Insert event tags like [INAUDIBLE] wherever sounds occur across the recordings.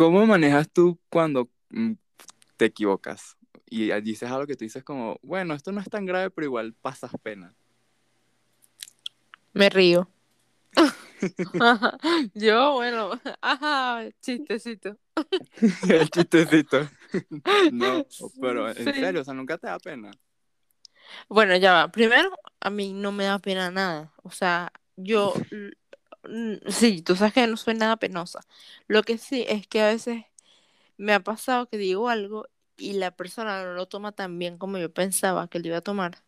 ¿Cómo manejas tú cuando mm, te equivocas? Y dices algo que tú dices como, bueno, esto no es tan grave, pero igual pasas pena. Me río. [LAUGHS] Yo, bueno, [LAUGHS] ajá, chistecito. [LAUGHS] El chistecito. No, pero en serio, o sea, nunca te da pena. Bueno, ya va. Primero, a mí no me da pena nada. O sea, yo, [LAUGHS] sí, tú sabes que no soy nada penosa. Lo que sí es que a veces me ha pasado que digo algo y la persona no lo toma tan bien como yo pensaba que lo iba a tomar.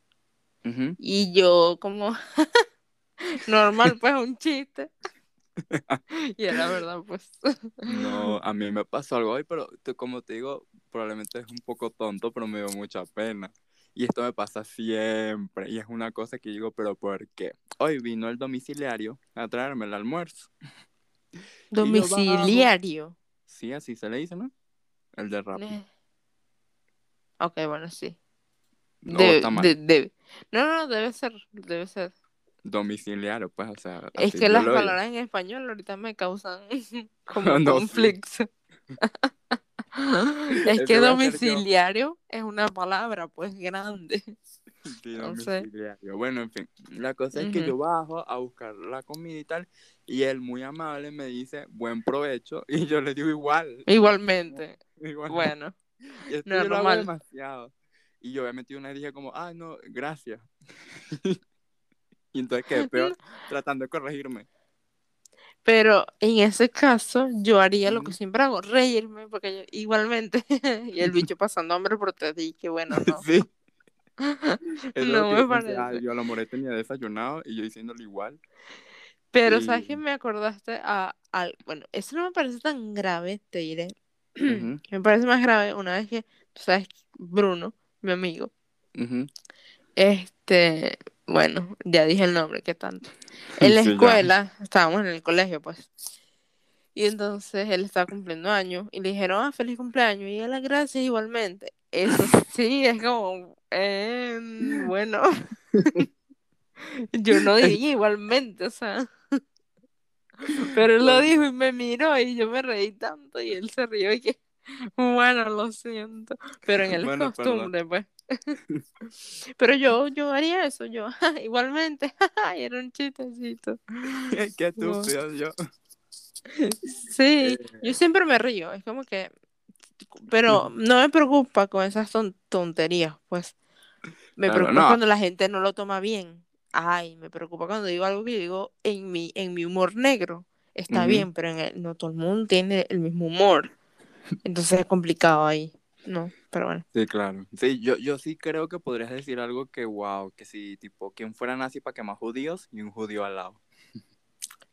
Y yo como, [LAUGHS] normal, pues un chiste. [LAUGHS] y era verdad, pues. no, a mí me pasó algo hoy, pero como te digo, probablemente es un poco tonto, pero me dio mucha pena. Y esto me pasa siempre. Y es una cosa que digo, pero ¿por qué? Hoy vino el domiciliario a traerme el almuerzo. [LAUGHS] ¿Domiciliario? Sí, así se le dice, ¿no? El de rap. Ok, bueno, sí. No, está mal. No, no, debe ser, debe ser. Domiciliario, pues, o sea. Es que las palabras en español ahorita me causan [LAUGHS] [LAUGHS] como conflicto. [LAUGHS] [LAUGHS] es que domiciliario es una palabra pues grande. [LAUGHS] Sí, domiciliario. Bueno, en fin, la cosa es que yo bajo a buscar la comida y tal, y él muy amable me dice buen provecho, y yo le digo igual. Igualmente. Bueno. Y esto yo lo demasiado. Y yo obviamente una dije como, ah, no, gracias. y entonces quedé peor tratando de corregirme. Pero en ese caso, yo haría lo que siempre hago, reírme, porque yo, igualmente, [LAUGHS] y el [LAUGHS] bicho pasando hambre por dije, bueno, [LAUGHS] no. Sí. no me parece. yo a la more tenía desayunado y yo diciéndolo igual. Pero, ¿sabes qué me acordaste? A, bueno, eso no me parece tan grave, te diré. [CLEARS THROAT] me parece más grave una vez que, tú sabes, Bruno, mi amigo, este, bueno, ya dije el nombre, ¿qué tanto? En la escuela, estábamos en el colegio, pues. Y entonces él estaba cumpliendo años y le dijeron, ah, feliz cumpleaños. Y él, las gracias igualmente. Eso sí, [LAUGHS] es como, em, bueno, [LAUGHS] yo no diría igualmente, o sea. [LAUGHS] Pero él lo dijo y me miró y yo me reí tanto y él se rió y que, bueno, lo siento. Pero en el costumbre, pues. [LAUGHS] Pero yo, yo haría eso, yo, [LAUGHS] igualmente, [LAUGHS] era un chistecito. Qué estúpido yo. Sí, yo eh. siempre me río, es como que, pero no me preocupa con esas tonterías, pues. Me preocupa cuando la gente no lo toma bien. Ay, me preocupa cuando digo algo que digo en mi, en mi humor negro. Está bien, pero en no todo el mundo tiene el mismo humor. Entonces es complicado ahí. No, pero bueno. Sí, claro. Sí, yo, yo sí creo que podrías decir algo que, wow, que si, tipo, quien fuera nazi para quemar judíos y un judío al lado.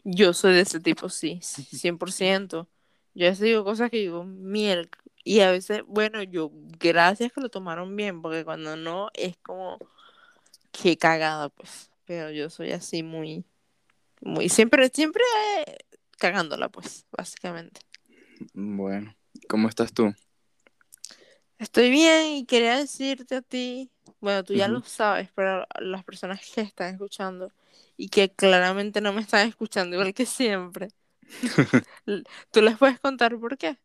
Yo soy de ese tipo, sí, [LAUGHS] 100%. Yo a veces digo cosas que digo, miel. Y a veces, bueno, yo, gracias que lo tomaron bien, porque cuando no, es como, qué cagada, pues. Pero yo soy así muy, muy, siempre, siempre cagándola, pues, básicamente. Bueno, ¿cómo estás tú? Estoy bien y quería decirte a ti, bueno, tú ya lo sabes, pero las personas que están escuchando y que claramente no me están escuchando igual que siempre, [LAUGHS] ¿tú les puedes contar por qué?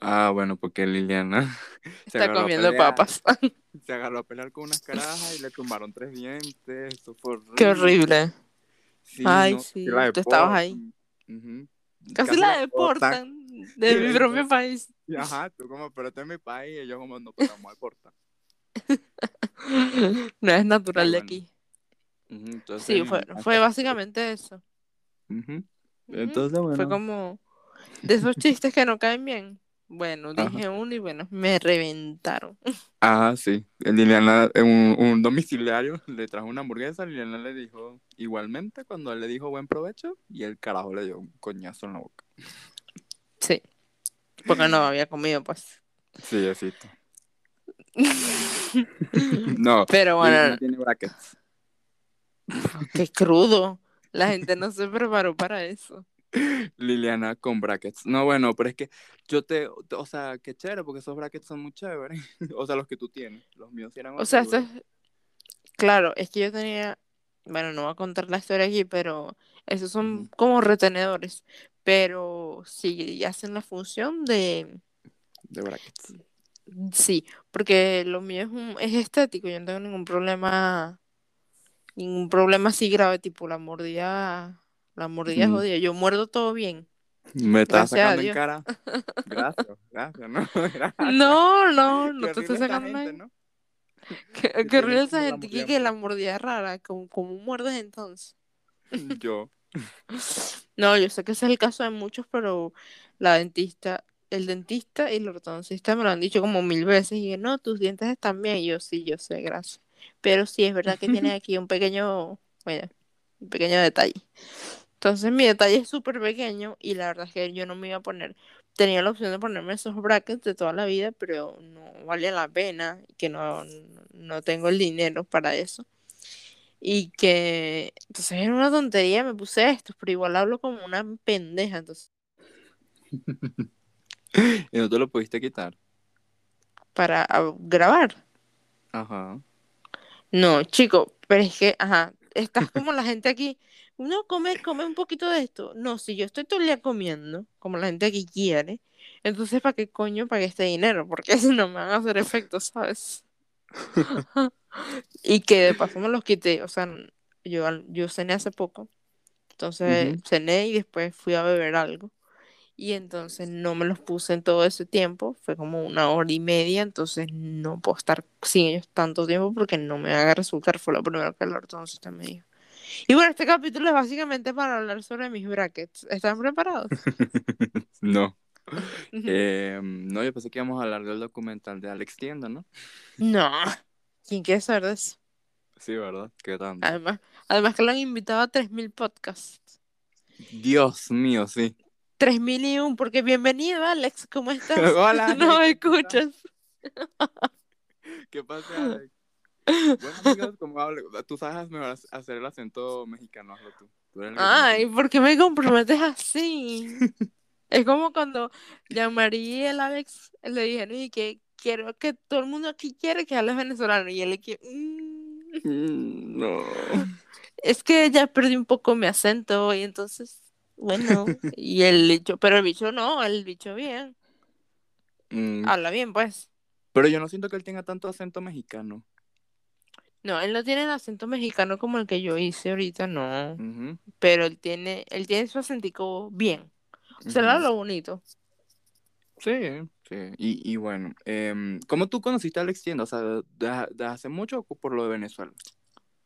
Ah, bueno, porque Liliana [LAUGHS] está comiendo papas. [LAUGHS] Se agarró a pelear con unas carajas y le tumbaron tres dientes. Eso fue horrible. Qué horrible. Ay, sí, tú estabas ahí. Casi, la deportan [LAUGHS] de mi propio país. ajá, tú como, pero este es mi país, y yo como, no, vamos a porta. [LAUGHS] no es natural de aquí. sí, fue, fue básicamente eso. Entonces, bueno. Fue como de esos chistes que no caen bien. Bueno, dije uno y bueno, me reventaron. [LAUGHS] Ah, sí. Liliana, un, un, domiciliario le trajo una hamburguesa, Liliana le dijo igualmente cuando él le dijo buen provecho y el carajo le dio un coñazo en la boca. Sí. Porque no había comido, pues. Sí, así. [LAUGHS] no. Pero bueno. No tiene brackets. Qué crudo. La gente no se preparó para eso. Liliana con brackets. No, bueno, pero es que yo te, o sea, qué chévere, porque esos brackets son muy chéveres. [LAUGHS] o sea, los que tú tienes. Los míos eran O sea, claro, es que yo tenía, bueno, no voy a contar la historia aquí, pero esos son como retenedores pero sí hacen la función de, De brackets. sí, porque lo mío es, un, es estético, yo no tengo ningún problema, ningún problema así grave, tipo la mordida, la mordida es Mm. jodida, yo muerdo todo bien. Me estás sacando en cara. [LAUGHS] Gracias, gracias, no, [LAUGHS] gracias. No, no, no te estoy sacando gente, nada. ¿no? Qué, qué horrible esa gente que, la mordida es rara, como, como muerdes entonces. Yo. [LAUGHS] No, yo sé que ese es el caso de muchos, pero la dentista, el dentista y el ortodoncista me lo han dicho como mil veces y no, tus dientes están bien. Y yo sí, yo sé, gracias. Pero sí, es verdad que tiene [LAUGHS] aquí un pequeño, bueno, un pequeño detalle. Entonces mi detalle es súper pequeño y la verdad es que yo no me iba a poner, tenía la opción de ponerme esos brackets de toda la vida, pero no vale la pena, y que no, no tengo el dinero para eso. Y que, entonces era una tontería, me puse estos, pero igual hablo como una pendeja, entonces, [LAUGHS] Y no te lo pudiste quitar. para ah, grabar. Ajá. No, chico, pero es que, ajá, estás como la gente aquí, no, come, come un poquito de esto. No, si yo estoy todo el día comiendo, como la gente aquí quiere, entonces ¿para qué coño pagué este dinero? Porque [LAUGHS] si no me van a hacer efecto, ¿sabes? [LAUGHS] y que de paso me los quité, o sea, yo, yo cené hace poco, entonces Ujú. cené y después fui a beber algo. Y entonces no me los puse en todo ese tiempo, fue como una hora y media, entonces no puedo estar sin ellos tanto tiempo porque no me va a resultar, fue lo primero que el ortodoncista me dijo. Y bueno, este capítulo es básicamente para hablar sobre mis brackets. ¿Están preparados? [LAUGHS] no. [LAUGHS] Eh, no, yo pensé que íbamos a hablar del documental de Alex Tienda, ¿no? No. ¿Quién quiere saber de eso? Sí, ¿verdad? ¿Qué tanto? Además, además que lo han invitado a 3.000 podcasts. Dios mío, sí. 3.001, porque bienvenido, Alex, ¿cómo estás? [LAUGHS] Hola, [LAUGHS] no me Alex, ¿cómo escuchas. [LAUGHS] ¿Qué pasa, Alex? Bueno, amigos, como hablo, tú sabes mejor hacer el acento mexicano, hazlo tú. Tú eres el que Ay, ¿por qué me comprometes así? Es como cuando Jean-Marie y el Alex le dijeron y que quiero que todo el mundo aquí quiere que hables venezolano. Y él le que "Mm, Mm, No. [LAUGHS] es que ya perdí un poco mi acento y entonces, bueno, [LAUGHS] y el bicho, pero el bicho no, el bicho bien, Mm, habla bien pues. Pero yo no siento que él tenga tanto acento mexicano. No, él no tiene el acento mexicano como el que yo hice ahorita, no, pero él tiene, él tiene su acentico bien. O sea, habla bonito. Sí, sí. Y, y bueno, em, ¿cómo tú conociste a Alex Tienda? O sea, ¿de, de- de hace mucho o por lo de Venezuela?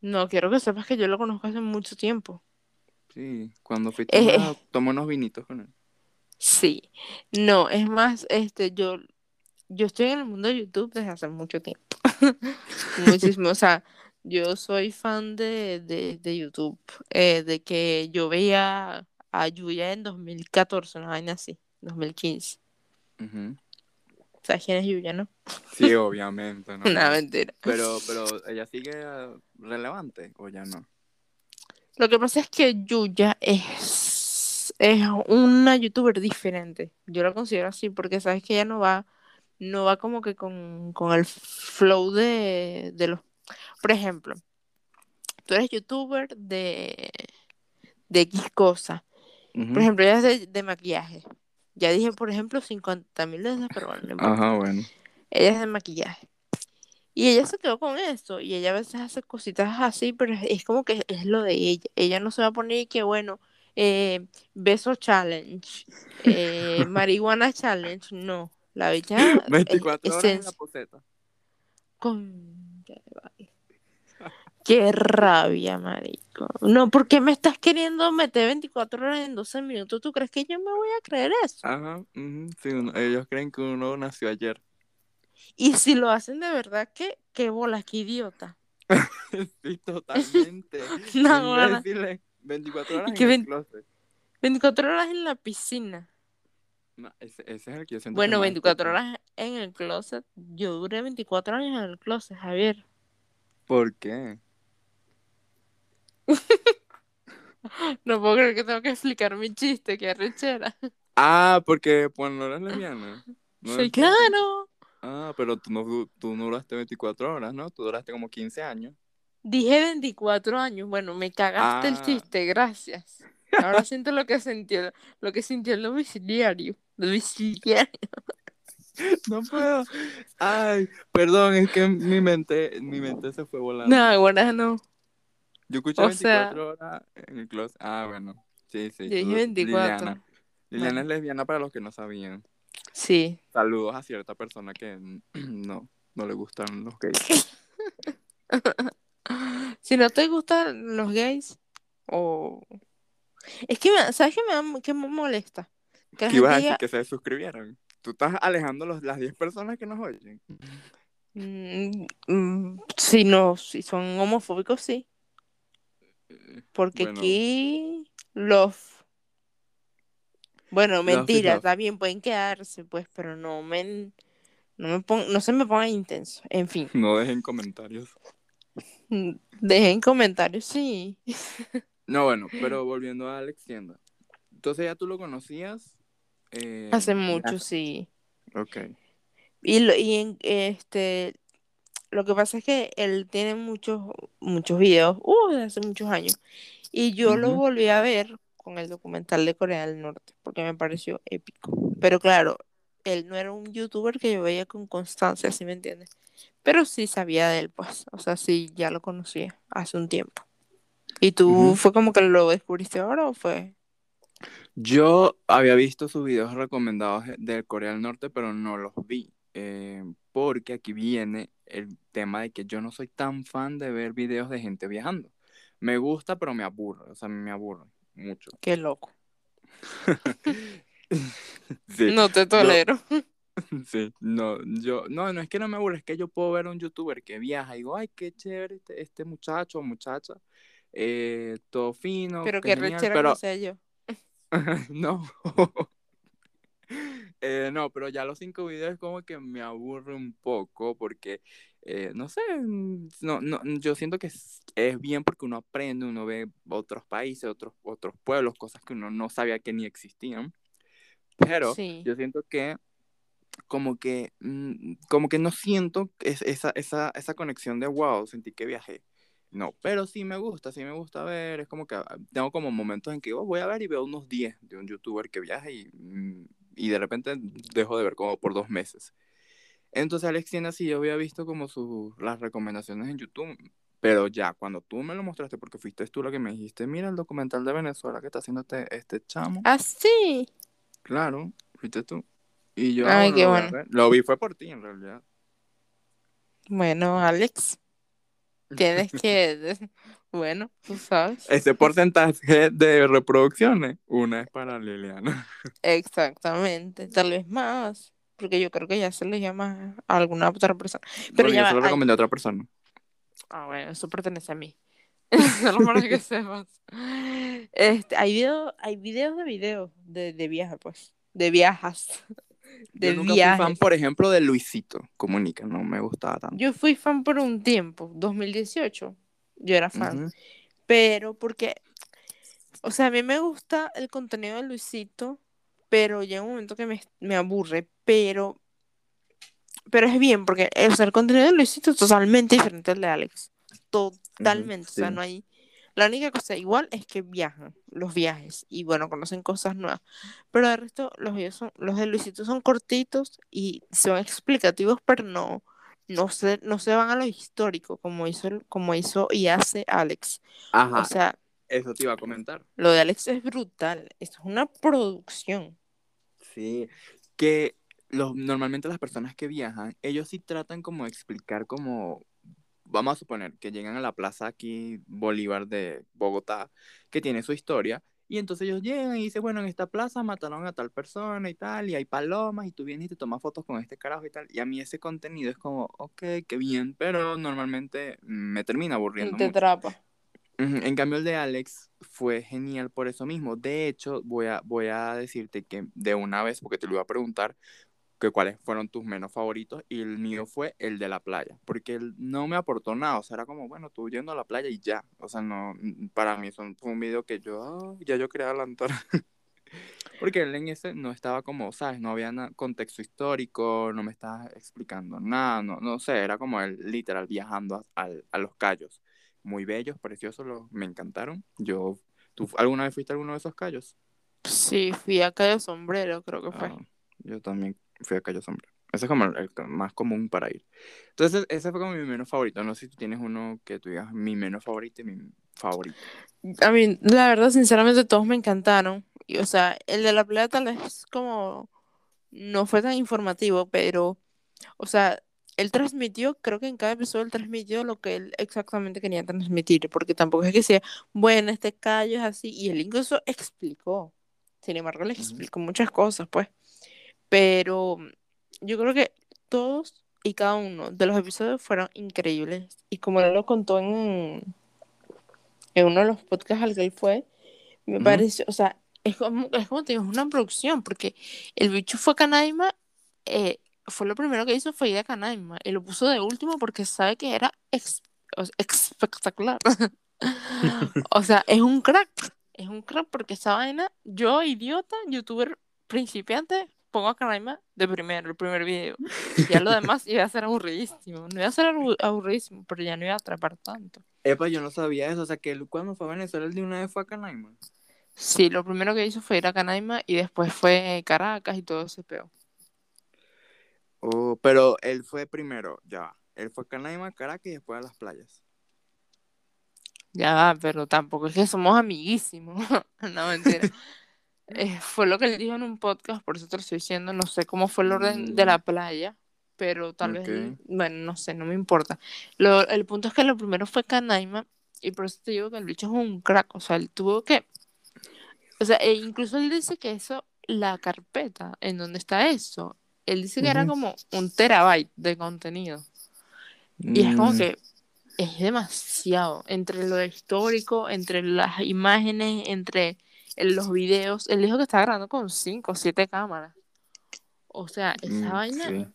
No, quiero que sepas que yo lo conozco hace mucho tiempo. Sí, cuando fuiste Eh, a tomar unos vinitos con él. [LAUGHS] Sí, no, es más, este, yo, yo estoy en el mundo de YouTube desde hace mucho tiempo. [LAUGHS] Muchísimo, o sea, yo soy fan de, de, de YouTube, eh, de que yo veía a Yuya en 2014, una vaina así, 2015. Ujú. ¿Sabes quién es Yuya, no? Sí, obviamente, ¿no? [LAUGHS] Una mentira. Pero, pero ella sigue relevante o ya no. Lo que pasa es que Yuya es, es una youtuber diferente. Yo la considero así porque sabes que ella no va, no va como que con, con el flow de, de los. Por ejemplo, tú eres youtuber de, de X cosa. Por ejemplo, ella es de, de maquillaje. Ya dije, por ejemplo, 50 mil veces, pero bueno, no. Ajá, bueno. Ella es de maquillaje. Y ella se quedó con eso. Y ella a veces hace cositas así, pero es, como que es lo de ella. Ella no se va a poner y que, bueno, eh, beso challenge, eh, [LAUGHS] marihuana challenge. No. La bella [LAUGHS] es, 24 es horas en la poseta. con... Qué rabia, marico. No, ¿por qué me estás queriendo meter 24 horas en 12 minutos? ¿Tú crees que yo me voy a creer eso? Ajá, sí, uno- ellos creen que uno nació ayer. Y si lo hacen de verdad, ¿qué, qué bola, qué idiota? [LAUGHS] sí, totalmente. [LAUGHS] No, bueno. Imbéciles. 24 horas en el closet. 24 horas en la piscina. No, ese, ese es el que yo siento Bueno, que más 24 explota. horas en el closet. Yo duré 24 años en el closet, Javier. ¿Por qué? [LAUGHS] No puedo creer que tengo que explicar mi chiste, qué arrechera. Ah, porque pues no eres lesbiana. No Soy eres- claro. Ah, pero tú no, tú no duraste 24 horas, ¿no? Tú duraste como 15 años. Dije 24 años. Bueno, me cagaste el Ah. chiste, gracias. Ahora [LAUGHS] siento lo que sintió, lo que sintió el domiciliario. Domiciliario. [LAUGHS] No puedo. Ay, perdón, es que mi mente, mi mente se fue volando. No, ahora no. Yo escuché o 24 sea- horas en el closet. Ah, bueno. Sí, sí. Yo dije tú- 24. Liliana. Liliana Bueno. es lesbiana para los que no sabían. Sí. Saludos a cierta persona que [CLEARS THROAT] no, no le gustan los gays. [LAUGHS] Si no te gustan los gays, o... Es que, me, ¿sabes qué me, qué me molesta? Que ¿Qué ibas a decir que se suscribieran? Tú estás alejando los, las 10 personas que nos oyen. mm, mm, si no, si son homofóbicos, sí. Porque Bueno. aquí los... Bueno, Love mentira, love. también pueden quedarse, pues, pero no me... No, me pon- no se me pongan intenso. En fin, [LAUGHS] No dejen comentarios. [LAUGHS] dejen comentarios, sí. [LAUGHS] No, bueno, pero volviendo a Alex Tienda. Entonces ya tú lo conocías. eh, Hace ya- mucho, sí. Ok. Y, lo, y en, este, lo que pasa es que él tiene muchos, muchos videos, uh, de hace muchos años. Y yo lo volví a ver con el documental de Corea del Norte, porque me pareció épico. Pero claro, él no era un youtuber que yo veía con constancia, ¿sí me entiendes? Pero sí sabía de él, pues. O sea, sí, ya lo conocía hace un tiempo. ¿Y tú fue como que lo descubriste ahora o fue? Yo había visto sus videos recomendados del Corea del Norte, pero no los vi. Eh, porque aquí viene el tema de que yo no soy tan fan de ver videos de gente viajando. Me gusta, pero me aburre. O sea, me aburre mucho. Qué loco. [LAUGHS] Sí, No te tolero. [LAUGHS] sí, no, yo, no, no es que no me aburre, es que yo puedo ver a un youtuber que viaja y digo, ay, qué chévere este, este muchacho o muchacha, eh, todo fino, Pero qué qué genial", rechera pero que sea yo. [LAUGHS] no. [LAUGHS] Eh, no, pero ya los cinco videos como que me aburre un poco porque, eh, no sé, mm, no, no, yo siento que es, es bien porque uno aprende, uno ve otros países, otros, otros pueblos, cosas que uno no sabía que ni existían. Pero Sí. yo siento que como que, mm, como que no siento es- esa, esa, esa conexión de wow, sentí que viajé. No, pero sí me gusta, sí me gusta ver, es como que ah, tengo como momentos en que oh, voy a ver y veo unos 10 de un youtuber que viaja y, mm, y de repente dejo de ver como por dos meses. Entonces Alex tiene así, yo había visto como sus, las recomendaciones en YouTube, pero ya cuando tú me lo mostraste, porque fuiste tú la que me dijiste, mira el documental de Venezuela que está haciendo este, este chamo, Ah, sí. claro, fuiste tú. Y yo Ay, "Ah, qué lo bueno. ver". Lo vi fue por ti en realidad. Bueno, Alex, tienes que, bueno, tú sabes. Ese porcentaje de reproducciones, una es para Liliana. [LAUGHS] Exactamente, tal vez más, porque yo creo que ya se le llama a alguna otra persona. Pero ya yo se lo recomendé a otra persona. Ah, bueno, eso pertenece a mí. [LAUGHS] Solo para que sepas. Este, hay video, hay videos de videos de, de viaje, pues, de viajas, de yo nunca fui fan, por ejemplo, de Luisito Comunica, no me gustaba tanto. Yo fui fan por un tiempo, 2018, yo era fan. Pero porque, o sea, a mí me gusta el contenido de Luisito, pero llega un momento que me, me aburre, pero, pero es bien, porque o sea, el contenido de Luisito es totalmente diferente al de Alex. Totalmente, o sea, no hay... La única cosa igual es que viajan, los viajes, y bueno, conocen cosas nuevas. Pero de resto, los videos son, los de Luisito son cortitos y son explicativos, pero no, no se, no se van a lo histórico, como hizo, como hizo y hace Alex. Ajá, O sea, eso te iba a comentar. lo de Alex es brutal. Esto es una producción. Sí, que los, normalmente las personas que viajan, ellos sí tratan como de explicar como, vamos a suponer que llegan a la plaza aquí, Bolívar de Bogotá, que tiene su historia, y entonces ellos llegan y dicen, bueno, en esta plaza mataron a tal persona y tal, y hay palomas, y tú vienes y te tomas fotos con este carajo y tal, y a mí ese contenido es como, ok, qué bien, pero normalmente me termina aburriendo Te atrapa. En cambio, el de Alex fue genial por eso mismo. De hecho, voy a, voy a decirte que de una vez, porque te lo iba a preguntar, que cuáles fueron tus menos favoritos, y el mío fue el de la playa, porque él no me aportó nada, o sea, era como, bueno, tú yendo a la playa y ya, o sea, no, mm, para mí son- fue un video que yo, ya yo quería adelantar, [LAUGHS] porque él en ese no estaba como, ¿sabes? No había na- contexto histórico, no me estaba explicando nada, no, no sé, era como él literal viajando a, a los callos muy bellos, preciosos, los, me encantaron. Yo ¿Tú alguna vez fuiste a alguno de esos callos? Sí, fui a Cayo Sombrero, creo que fue. Ah, yo también fui a Cayo Sombrero. Ese es como el, el más común para ir. Entonces, ese fue como mi menos favorito. No sé si tú tienes uno que tú digas mi menos favorito y mi favorito. A mí, la verdad, sinceramente, todos me encantaron. Y, o sea, el de la playa tal vez como no fue tan informativo, pero, o sea, él transmitió, creo que en cada episodio él transmitió lo que él exactamente quería transmitir, porque tampoco es que sea, bueno, este callo es así, y él incluso explicó. Sin embargo, le explicó muchas cosas, pues. Pero yo creo que todos y cada uno de los episodios fueron increíbles. Y como él lo contó en, en uno de los podcasts al que él fue, me Ujú. pareció, o sea, es como, es como te digo, es una producción, porque el bicho fue a Canaima, eh, fue lo primero que hizo fue ir a Canaima, y lo puso de último porque sabe que era ex- o sea, espectacular. [LAUGHS] o sea, es un crack, es un crack porque esa vaina, yo, idiota, youtuber principiante, pongo a Canaima de primero, el primer video. [LAUGHS] Ya lo demás iba a ser aburridísimo. No iba a ser abu- aburridísimo, pero ya no iba a atrapar tanto. Epa, yo no sabía eso. O sea, que él cuando fue a Venezuela, él de una vez fue a Canaima. Sí, lo primero que hizo fue ir a Canaima y después fue Caracas y todo ese peo. Oh, pero él fue primero, ya. Él fue a Canaima, Caracas y después a las playas. Ya pero tampoco es que somos amiguísimos. [LAUGHS] no, mentira. [LAUGHS] Eh, fue lo que él dijo en un podcast, por eso te lo estoy diciendo. No sé cómo fue el orden de la playa, pero tal vez, él- Ok. bueno, no sé, no me importa. Lo, el punto es que lo primero fue Canaima y por eso te digo que el bicho es un crack. O sea, él tuvo que. O sea, e incluso él dice que eso, la carpeta en donde está eso, él dice que era Ujú. como un terabyte de contenido. Y es como Mm, que es demasiado. Entre lo histórico, entre las imágenes, entre el- los videos. Él dijo que estaba grabando con 5 o 7 cámaras. O sea, esa mm, vaina. sí.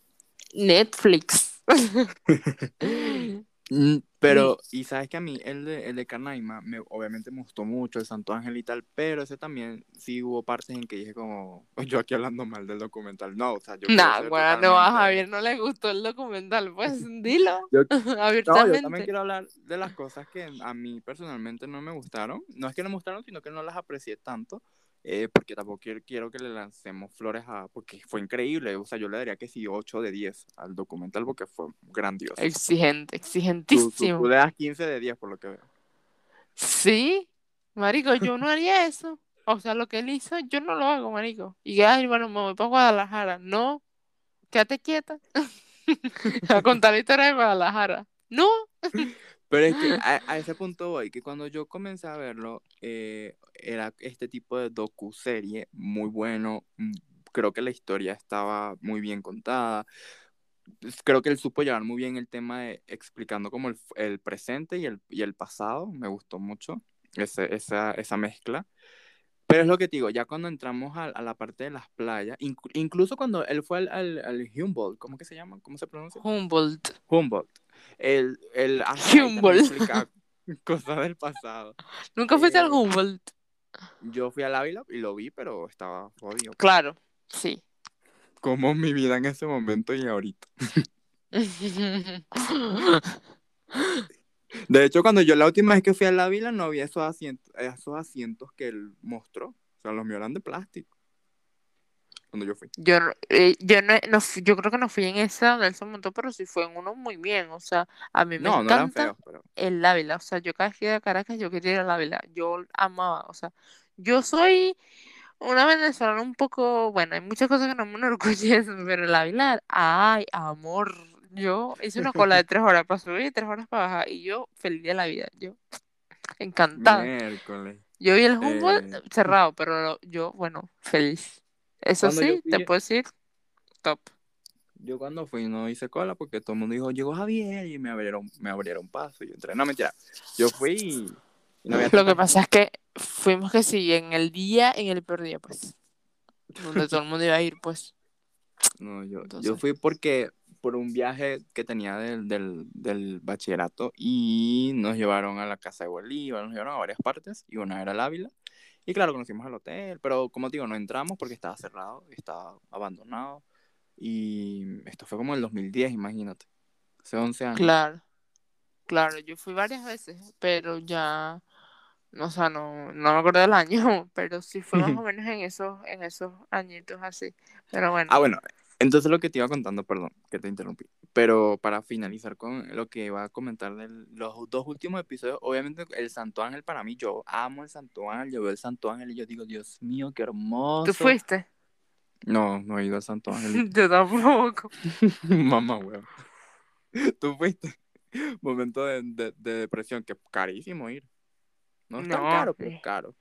Netflix. [LAUGHS] [LAUGHS] Pero, y sabes que a mí el de, el de Canaima, me, obviamente me gustó mucho, el Santo Ángel y tal, pero ese también sí hubo partes en que dije como, [LAUGHS] yo aquí hablando mal del documental, no, o sea, yo Nah, bueno, no, a Javier no le gustó el documental. Pues [LAUGHS] dilo Yo- [LAUGHS] No, yo abiertamente. también quiero hablar de las cosas que a mí personalmente no me gustaron. No es que no me gustaron, sino que no las aprecié tanto. Eh, porque tampoco quiero, quiero que le lancemos flores a... Porque fue increíble. O sea, yo le daría que sí 8 de 10 al documental porque fue grandioso. Exigente, Tú, tú, exigentísimo. tú le das 15 de 10 por lo que veo. Sí, marico, yo no haría eso. O sea, lo que él hizo, yo no lo hago, marico. Y que, ay, bueno, me voy para Guadalajara. No, quédate quieta. [LAUGHS] a contar la historia de Guadalajara. No, [LAUGHS] Pero es que a, a ese punto voy, que cuando yo comencé a verlo, eh, era este tipo de docu-serie muy bueno. mm, Creo que la historia estaba muy bien contada. Pues, Creo que él supo llevar muy bien el tema de explicando como el, el presente y el, y el pasado. Me gustó mucho ese, esa, esa mezcla. Pero es lo que te digo, ya cuando entramos a, a la parte de las playas, inc- incluso cuando él fue al, al, al Humboldt, ¿cómo que se llama? ¿Cómo se pronuncia? Humboldt. Humboldt. El, el [LAUGHS] explica [LAUGHS] cosas del pasado. Nunca fuiste al Humboldt. Yo fui al Ávila y lo vi, pero estaba jodido. Claro, sí. Como mi vida en ese momento y ahorita. [LAUGHS] De hecho, cuando yo la última vez que fui al Ávila no había esos asientos, esos asientos que él mostró. O sea, los míos eran de plástico. Cuando yo fui. Yo, no- eh, yo, no, no fui- yo creo que no fui en esa donde él se montó, pero sí fue en uno muy bien. O sea, a mí me No, encanta feos, pero. el Ávila. O sea, yo cada vez que iba a Caracas, yo quería ir al Ávila. Yo amaba. O sea, yo soy una venezolana un poco. Bueno, hay muchas cosas que no me enorgullecen, [LAUGHS] pero el Ávila, ay, amor. Yo hice una cola de [LAUGHS] tres horas para subir y tres horas para bajar. Y yo feliz de la vida. Yo encantada. Miércoles. Yo vi el Humboldt Eh, cerrado, pero yo, bueno, feliz. Eso Cuando sí, fui- te puedo decir, top. Yo cuando fui no hice cola porque todo el mundo dijo, llegó Javier y me abrieron, me abrieron paso. Y yo entré. No, mentira. Yo fui y, no había Lo que pasa es que fuimos que sí, en el día, en el peor día, pues. Donde todo el mundo iba a ir, pues. [LAUGHS] No, yo, yo fui porque por un viaje que tenía del, del, del bachillerato y nos llevaron a la casa de Bolívar, nos llevaron a varias partes y una era el Ávila. Y claro, conocimos el hotel, pero como te digo, no entramos porque estaba cerrado, estaba abandonado. Y esto fue como en el 2010, imagínate. Hace 11 años. Claro. Claro, yo fui varias veces, pero ya O sea, no, no me acuerdo del año, [LAUGHS] pero sí fue más o [LAUGHS] menos en esos, en esos añitos así. Pero bueno. Ah, bueno, entonces lo que te iba contando, perdón, que te interrumpí. Pero para finalizar con lo que iba a comentar de los dos últimos episodios, obviamente el Santo Ángel para mí, yo amo el Santo Ángel, yo veo el Santo Ángel y yo digo, Dios mío, qué hermoso. ¿Tú fuiste? No, no he ido al Santo Ángel. [LAUGHS] Yo tampoco. [LAUGHS] Mamá, weón. Tú fuiste. [LAUGHS] Momento de, de, de depresión, que es carísimo ir. No es tan No, caro, pero sí. es caro.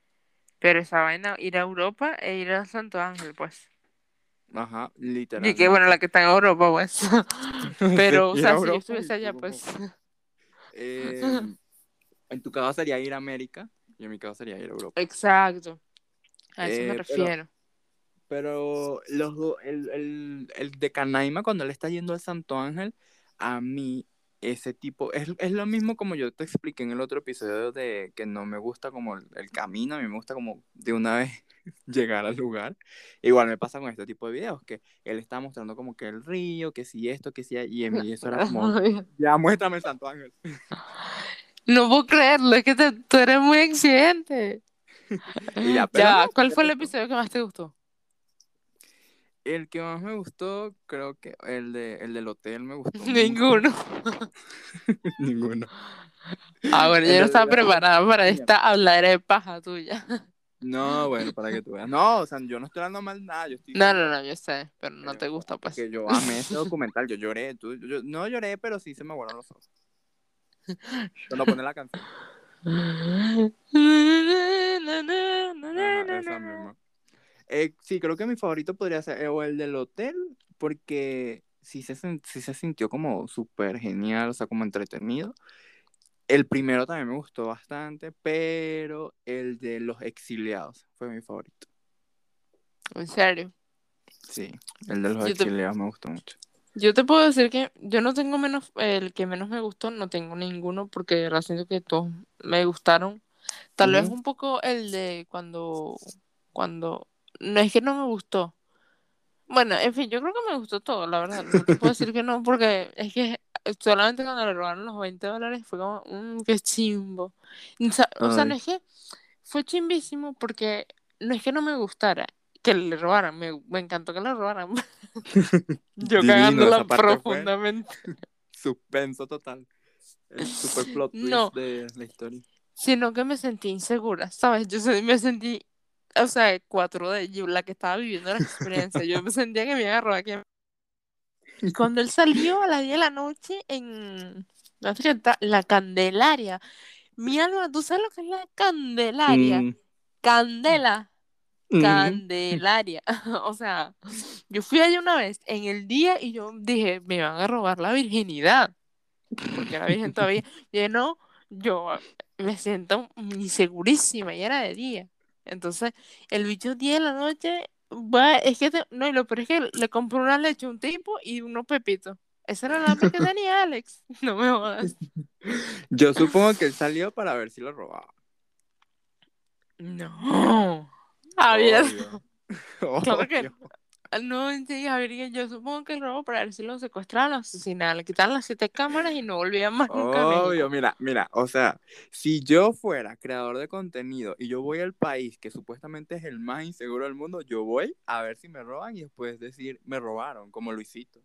Pero esa vaina, ir a Europa e ir a Santo Ángel, pues. Ajá, Y literalmente. que bueno, la que está en Europa, pues. [LAUGHS] Pero, o sea, si yo y estuviese allá, pues. Eh, [LAUGHS] en tu caso sería ir a América y en mi caso sería ir a Europa. Exacto. A eso Eh, me pero- refiero. Pero los el, el, el de Canaima, cuando él está yendo al Santo Ángel, a mí ese tipo, es, es lo mismo como yo te expliqué en el otro episodio de que no me gusta como el, el camino, a mí me gusta como de una vez [LAUGHS] llegar al lugar. Igual me pasa con este tipo de videos, que él está mostrando como que el río, que si esto, que si y en mí eso era como, [LAUGHS] ya muéstrame el Santo Ángel. [LAUGHS] No puedo creerlo, es que te- tú eres muy exigente. Ya, pero Ya, no, ¿cuál fue el episodio que más te gustó? El que más me gustó, creo que el, de, el del hotel me gustó. [LAUGHS] Ninguno. [LAUGHS] Ninguno. Ah, bueno, yo no estaba preparada para esta habladera de paja tuya. No, bueno, para que tú veas. No, o sea, yo no estoy hablando mal nada. Yo estoy No, no, no, yo sé, pero no Pero, te gusta, pues. Que yo amé ese [LAUGHS] documental, yo lloré. Tú, yo, no lloré, pero sí se me aguaron los ojos. Cuando pone la canción. Ajá, esa misma. Eh, sí, creo que mi favorito podría ser eh, o el del hotel, porque sí se, sí se sintió como súper genial, o sea, como entretenido. El primero también me gustó bastante, pero el de los exiliados fue mi favorito. En serio. Sí, el de los Yo te- exiliados me gustó mucho. Yo te puedo decir que yo no tengo menos, el que menos me gustó, no tengo ninguno, porque de verdad siento que todos me gustaron. Tal vez un poco el de cuando, cuando, no es que no me gustó. Bueno, en fin, yo creo que me gustó todo, la verdad. No te puedo decir que no, porque es que solamente cuando le robaron los 20 dólares fue como, mmm, qué chimbo. O sea, o sea, no es que fue chimbísimo porque no es que no me gustara que le robaran, me, me encantó que le robaran. [LAUGHS] Yo Divino, cagándola profundamente. [LAUGHS] Suspenso total. El super plot twist No. de la historia. Sino que me sentí insegura, ¿sabes? Yo me sentí, o sea, 4D, yo la que estaba viviendo la experiencia. Yo me sentía que me iba a robar aquí. Y [LAUGHS] cuando él salió a las 10 de la noche en la Candelaria, mi alma, ¿tú sabes lo que es la Candelaria? Mm, Candela. mm. Candelaria. [LAUGHS] O sea, yo fui allá una vez en el día y yo dije, me van a robar la virginidad. Porque la virgen todavía. [LAUGHS] Y dije, no, yo me siento insegurísima y era de día. Entonces, el bicho 10 de la noche, va, es que, te- no, y lo peor es que le compró una leche a un tipo y unos pepitos. Ese era hambre que [LAUGHS] tenía Alex. [LAUGHS] No me jodas. [LAUGHS] Yo supongo que él salió para ver si lo robaba. No. Obvio. Claro que Obvio. No, sí, Javier, yo supongo que el robo para ver si lo secuestraban, lo asesinaban, le quitaban las siete cámaras y no volvían más nunca. Obvio, mira, mira, o sea, si yo fuera creador de contenido y yo voy al país que supuestamente es el más inseguro del mundo, yo voy a ver si me roban y después decir, me robaron, como Luisito.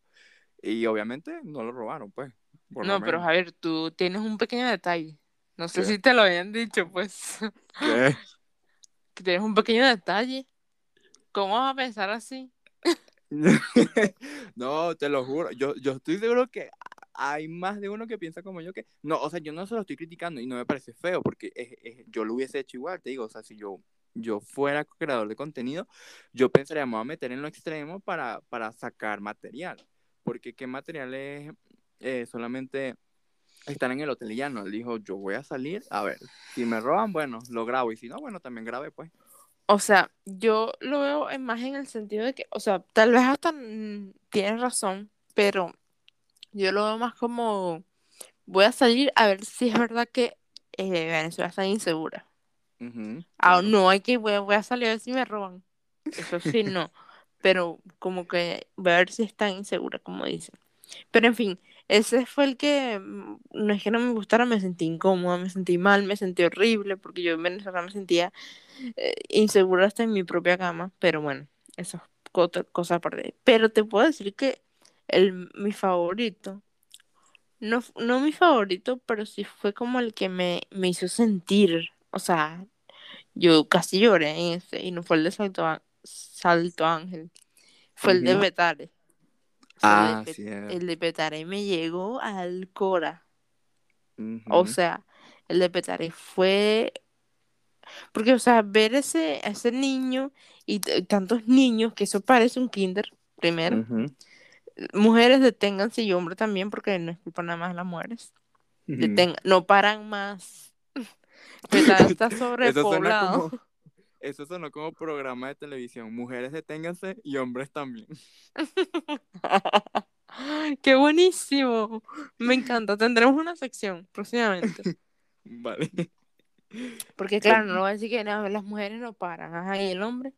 Y obviamente no lo robaron, pues. por No, pero. Javier, tú tienes un pequeño detalle. No sé ¿Qué? si te lo habían dicho, pues. ¿Qué? Que [LAUGHS] tienes un pequeño detalle. ¿Cómo vas a pensar así? [LAUGHS] no, te lo juro. Yo, yo estoy seguro que hay más de uno que piensa como yo que. No, o sea, yo no se lo estoy criticando y no me parece feo porque yo lo hubiese hecho igual, te digo. O sea, si yo, yo fuera creador de contenido, yo pensaría, me voy a meter en lo extremo para, para sacar material. Porque qué material es eh, solamente estar en el hotel y ya no. Él dijo, yo voy a salir, a ver, si me roban, bueno, lo grabo. Y si no, bueno, también grabé, pues. O sea, yo lo veo en más en el sentido de que, o sea, tal vez hasta mm, tienes razón, pero yo lo veo más como voy a salir a ver si es verdad que eh, Venezuela está insegura. Ah, no hay que voy a, voy a salir a ver si me roban. Eso sí, [LAUGHS] no. Pero como que voy a ver si está insegura, como dicen. Pero en fin, ese fue el que, mm, no es que no me gustara, me sentí incómoda, me sentí mal, me sentí horrible, porque yo en Venezuela me sentía eh, insegura hasta en mi propia cama, pero bueno, eso es cosa aparte. Pero te puedo decir que el, mi favorito, no, no mi favorito, pero sí fue como el que me, me hizo sentir, o sea, yo casi lloré en ese, y no fue el de Salto, Salto Ángel, fue el de Ujú. El Ah, de, el de Petare me llegó al Cora. O sea, el de Petare fue. Porque, o sea, ver ese, ese niño y tantos niños, que eso parece un kinder, primero. Mujeres deténganse y hombres también, porque no es culpa nada más las mujeres. Detengan, no paran más. [LAUGHS] Petare está sobrepoblado. Eso sonó como programa de televisión. Mujeres deténganse y hombres también. [LAUGHS] ¡Qué buenísimo! Me encanta. Tendremos una sección próximamente. [LAUGHS] Vale. Porque claro, no [LAUGHS] voy a decir que no, las mujeres no paran, ajá, y el hombre,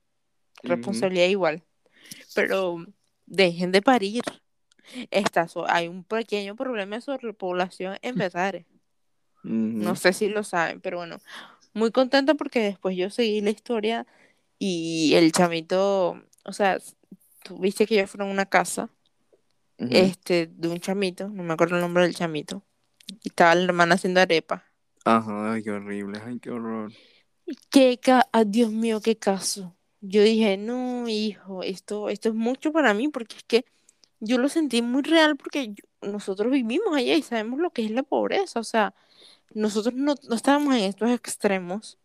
responsabilidad igual. Pero dejen de parir. Está so- hay un pequeño problema de sobrepoblación en Petare. No sé si lo saben, pero bueno, muy contenta porque después yo seguí la historia y el chamito, o sea, tú viste que yo fui a una casa este, de un chamito, no me acuerdo el nombre del chamito, y estaba la hermana haciendo arepa. Ajá, ay, qué horrible, ay, qué horror. Qué ca ah, Dios mío, qué caso. Yo dije, no, hijo, esto, esto es mucho para mí porque es que yo lo sentí muy real porque yo- nosotros vivimos allá y sabemos lo que es la pobreza. O sea, nosotros no, no estábamos en estos extremos,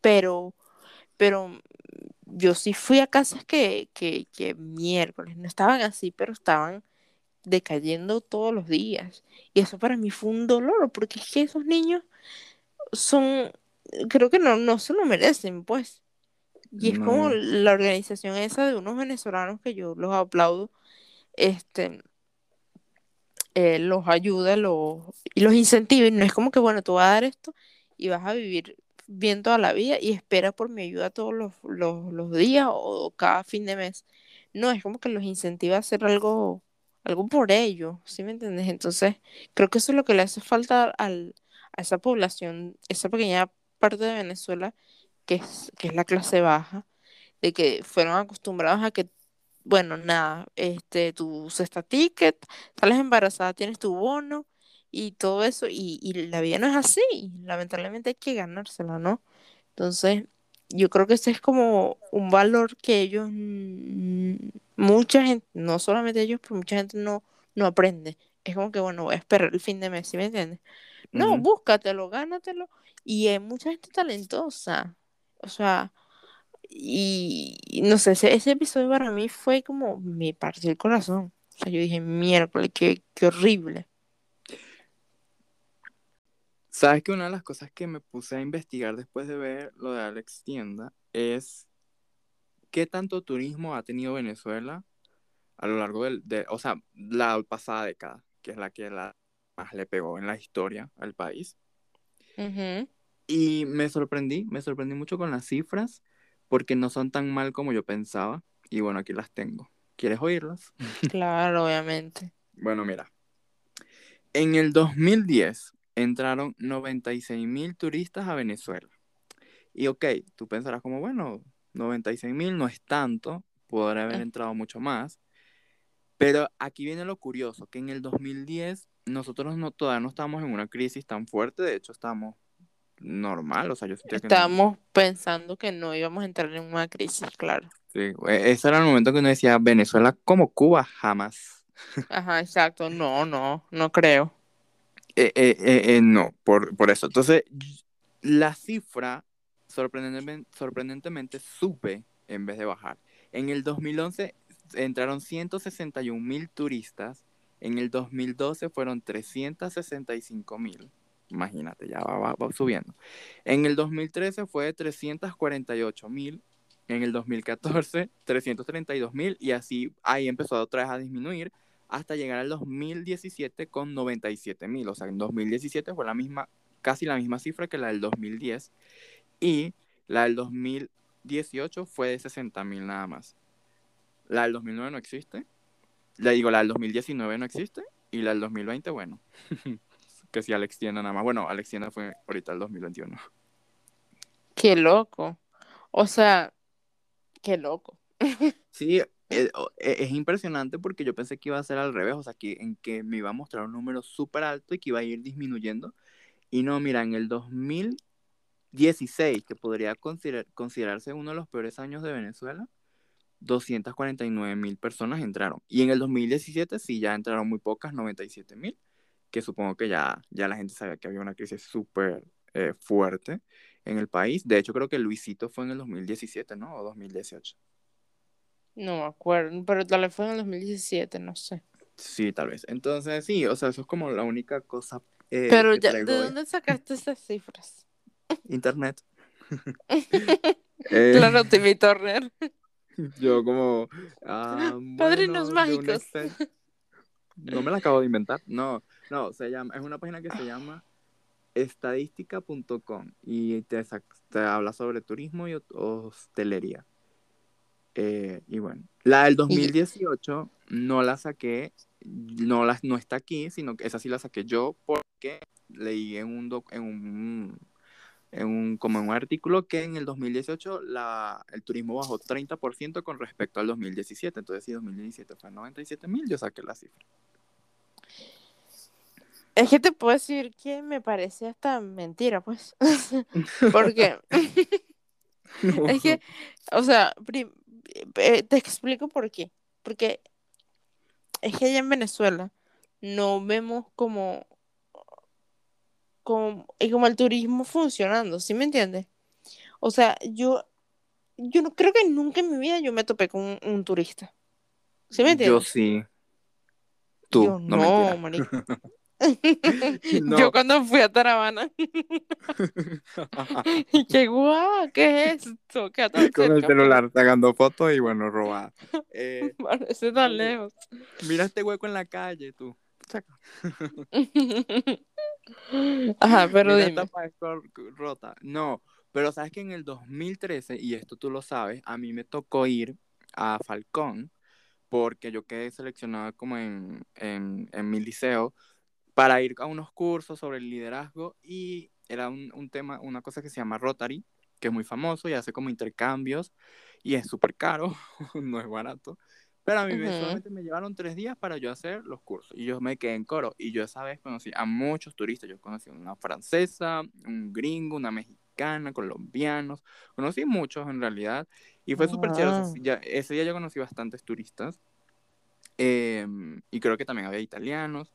pero, pero yo sí fui a casas que, que, que miércoles no estaban así, pero estaban decayendo todos los días. Y eso para mí fue un dolor porque es que esos niños son, creo que no, no se lo merecen, pues. Y es como la organización esa de unos venezolanos que yo los aplaudo, este, eh, los ayuda los, y los incentiva. No es como que, bueno, tú vas a dar esto y vas a vivir bien toda la vida y espera por mi ayuda todos los, los, los días o cada fin de mes. No, es como que los incentiva a hacer algo, algo por ellos, ¿sí me entiendes? Entonces, creo que eso es lo que le hace falta al, a esa población, esa pequeña parte de Venezuela que es, que es la clase baja, de que fueron acostumbrados a que, bueno, nada, este, tu cesta ticket, sales embarazada, tienes tu bono y todo eso, y, y la vida no es así, lamentablemente hay que ganársela, ¿no? Entonces, yo creo que ese es como un valor que ellos, mm, mucha gente, no solamente ellos, pero mucha gente no, no aprende. Es como que, bueno, voy a esperar el fin de mes, ¿sí me entiendes? No, búscatelo, gánatelo. Y hay mucha gente talentosa. O sea, y, no sé, ese, ese episodio para mí fue como, me partió el corazón. O sea, yo dije, miércoles, qué, qué horrible. Sabes que una de las cosas que me puse a investigar después de ver lo de Alex Tienda es qué tanto turismo ha tenido Venezuela a lo largo del, de, o sea, la pasada década, que es la que la más le pegó en la historia al país. Y me sorprendí, me sorprendí mucho con las cifras, porque no son tan mal como yo pensaba. Y bueno, aquí las tengo. ¿Quieres oírlas? [LAUGHS] Claro, obviamente. Bueno, mira. En el 2010 entraron 96 mil turistas a Venezuela. Y ok, tú pensarás como, bueno, 96 mil no es tanto, podría haber Mm. entrado mucho más. Pero aquí viene lo curioso, que en el 2010 nosotros no, todavía no estamos en una crisis tan fuerte, de hecho estamos normal, o sea, yo sentía que no- Estábamos pensando que no íbamos a entrar en una crisis, claro. Sí, e- ese era el momento que uno decía, Venezuela como Cuba, jamás. Ajá, exacto. No, no, no creo. Eh, eh, eh, eh, no, por, por eso. Entonces, la cifra sorprendentemente, sorprendentemente sube en vez de bajar. En el 2011 entraron 161 mil turistas, en el 2012 fueron 365 mil. Imagínate, ya va, subiendo. En el 2013 fue de 348 mil, en el 2014 332 [LAUGHS] mil y así ahí empezó otra vez a disminuir hasta llegar al 2017 con 97 mil. O sea, en 2017 fue la misma, casi la misma cifra que la del 2010 y la del 2018 fue de 60 mil nada más. La del 2009 no existe. Le digo, la del 2019 no existe y la del 2020, bueno, [LAUGHS] que si Alex Tienda nada más. Bueno, Alex Tienda fue ahorita el 2021. Qué loco. O sea, qué loco. [LAUGHS] Sí, eh, e- es impresionante porque yo pensé que iba a ser al revés, o sea, que, en que me iba a mostrar un número súper alto y que iba a ir disminuyendo. Y no, mira, en el 2016, que podría consider- considerarse uno de los peores años de Venezuela, 249 mil personas entraron. Y en el 2017 sí, ya entraron muy pocas, 97 mil, que supongo que ya, ya la gente sabía que había una crisis súper eh, fuerte en el país. De hecho, creo que Luisito fue en el 2017, ¿no? O 2018. No me acuerdo, pero tal vez fue en el 2017, no sé. Sí, tal vez. Entonces, sí, o sea, eso es como la única cosa eh, Pero ya, ¿de dónde sacaste esas cifras? Internet. [LAUGHS] Eh, Claro, Timmy Turner. Yo como... ah, Padrinos bueno, mágicos. No me la acabo de inventar. No, no, se llama, es una página que se llama estadística.com y te, te habla sobre turismo y hostelería. Eh, y bueno, la del 2018 no la saqué, no, la, no está aquí, sino que esa sí la saqué yo porque leí en un, doc- en un, en un, como en un artículo que en el 2018 la, el turismo bajó 30% con respecto al 2017. Entonces, si 2017 fue 97 mil, yo saqué la cifra. Es que te puedo decir que me parece hasta mentira, pues. [LAUGHS] Porque [LAUGHS] [LAUGHS] es que, o sea, eh, te explico por qué. Porque es que allá en Venezuela no vemos como, como, y como el turismo funcionando, ¿sí me entiendes? O sea, yo, yo no creo que nunca en mi vida yo me topé con un, un turista. ¿Sí me Yo entiendes? sí. Tú, Yo no, no, marico. [LAUGHS] No. Yo cuando fui a Taravana, y [LAUGHS] [LAUGHS] que guau, ¿qué es esto? ¿Qué Con el celular sacando fotos y bueno, robada. Eh, Parece tan Oye. lejos. mira este hueco en la calle, tú. Saca. Ajá, pero Mira dime. esta rota. No, pero sabes que en el 2013, y esto tú lo sabes, a mí me tocó ir a Falcón porque yo quedé seleccionada como en, en, en mi liceo para ir a unos cursos sobre el liderazgo y era un, un tema, una cosa que se llama Rotary, que es muy famoso y hace como intercambios y es súper caro, [LAUGHS] no es barato. Pero a mí me- Ujú. solamente me llevaron tres días para yo hacer los cursos y yo me quedé en coro y yo esa vez conocí a muchos turistas, yo conocí a una francesa, un gringo, una mexicana, colombianos, conocí muchos en realidad y fue súper chévere, o sea, Wow. sí, ya- ese día yo conocí bastantes turistas em, y creo que también había italianos,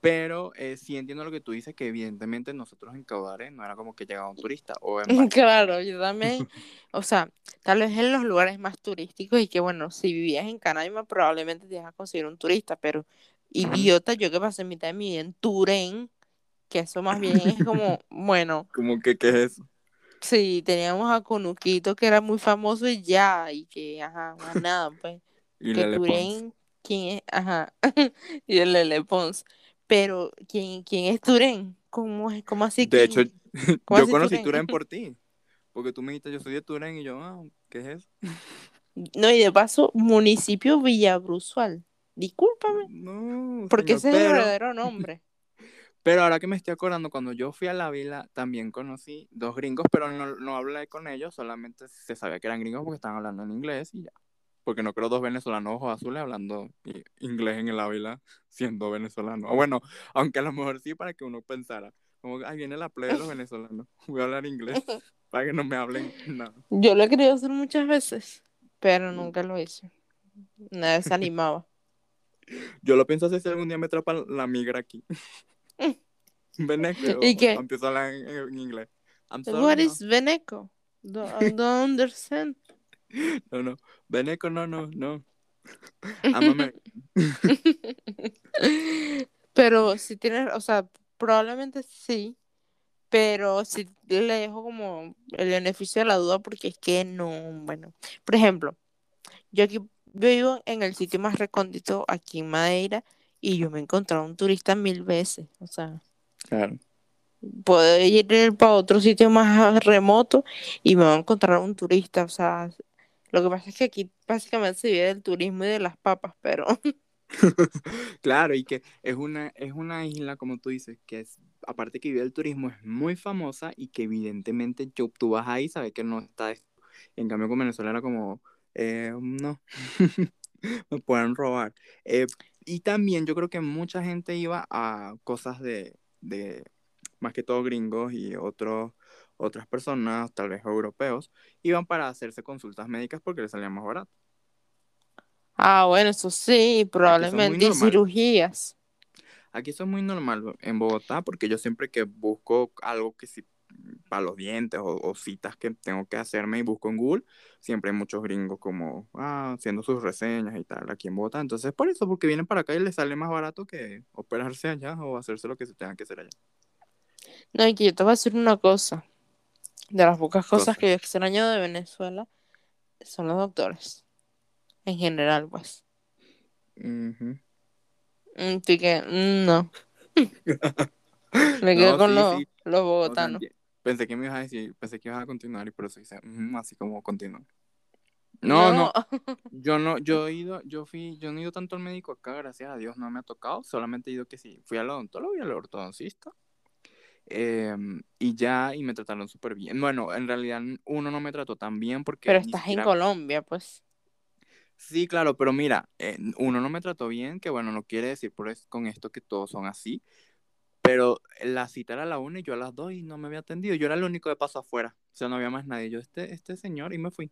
pero eh, sí entiendo lo que tú dices, que evidentemente nosotros en Caudare no era como que llegaba un turista o en [LAUGHS] Claro, yo también, o sea, tal vez en los lugares más turísticos y que bueno, si vivías en Canaima probablemente te ibas a conseguir un turista, pero idiota, yo que pasé mitad de mi vida en Turén, que eso más bien es como, [LAUGHS] bueno, como que, ¿qué es eso? sí, teníamos a Conuquito que era muy famoso y ya, y que, ajá, más nada, pues, [LAUGHS] Y que. Turén, ¿quién es? Ajá, y el Lele Pons, pero, ¿quién, quién es Turén? ¿Cómo, cómo así? De hecho, [LAUGHS] yo conocí Turén? Turén [LAUGHS] por ti. Porque tú me dijiste, yo soy de Turén y yo, ah, ¿qué es eso? No, y de paso, municipio Villabrusual. Discúlpame, No, porque ese es el verdadero nombre. [LAUGHS] pero ahora que me estoy acordando, cuando yo fui a la vila, también conocí dos gringos, pero no, no hablé con ellos, solamente se sabía que eran gringos porque estaban hablando en inglés y ya. Porque no creo dos venezolanos ojos azules hablando inglés en el Ávila siendo venezolano. O bueno, aunque a lo mejor sí para que uno pensara, como ahí viene la plebe de los [LAUGHS] venezolanos, voy a hablar inglés [LAUGHS] para que no me hablen nada. Yo lo he querido hacer muchas veces, pero nunca lo hice. Me desanimaba. [LAUGHS] Yo lo pienso hacer si algún día me atrapa la migra aquí. Veneco. ¿Y qué? Empiezo a hablar en, en inglés. I'm sorry, What no. is Veneco? Do- I don't understand. [LAUGHS] No, no. Veneco, no, no, no. I'm. [LAUGHS] Pero si tienes, o sea, probablemente sí, pero sí le dejo como el beneficio de la duda porque es que no, bueno, por ejemplo, yo aquí vivo en el sitio más recóndito aquí en Madeira y yo me he encontrado un turista mil veces, o sea, Claro. puedo ir para otro sitio más remoto y me voy a encontrar un turista, o sea, lo que pasa es que aquí básicamente se vive del turismo y de las papas, pero [LAUGHS] Claro, y que es una, es una isla, como tú dices, que es, aparte que vive el turismo, es muy famosa y que evidentemente yo, tú vas ahí sabes que no está. En cambio con Venezuela era como, eh, no, [LAUGHS] me pueden robar. Eh, y también yo creo que mucha gente iba a cosas de, de más que todo gringos y otros otras personas, tal vez europeos, iban para hacerse consultas médicas porque les salía más barato. Ah, bueno, eso sí, probablemente. Normal. cirugías. Aquí eso es muy normal en Bogotá porque yo siempre que busco algo que sí para los dientes o, o citas que tengo que hacerme y busco en Google, siempre hay muchos gringos como ah, haciendo sus reseñas y tal aquí en Bogotá. Entonces, por eso, porque vienen para acá y les sale más barato que operarse allá o hacerse lo que se tenga que hacer allá. No, y que yo te voy a decir una cosa. De las pocas cosas Cosa. que yo extraño de Venezuela son los doctores. En general, pues. Mm, Así que, mm, no. [LAUGHS] Me quedo No, con sí, los, sí. los O sea, bogotanos. pensé que me ibas a decir, pensé que ibas a continuar y por eso hice "Ujú", así como continúa. No, no, [LAUGHS] yo no, yo he ido, yo fui, yo no he ido tanto al médico acá, gracias a Dios no me ha tocado, solamente he ido que sí, fui al odontólogo y al ortodoncista. Em, y ya, y me trataron súper bien. Bueno, en realidad uno no me trató tan bien porque Pero estás en Colombia, pues. Sí, claro, pero mira, eh, uno no me trató bien, que bueno, no quiere decir por es- con esto que todos son así, pero la cita era a la una y yo a las dos y no me había atendido. Yo era el único de paso afuera, o sea, no había más nadie. Yo, este, este señor, y me fui.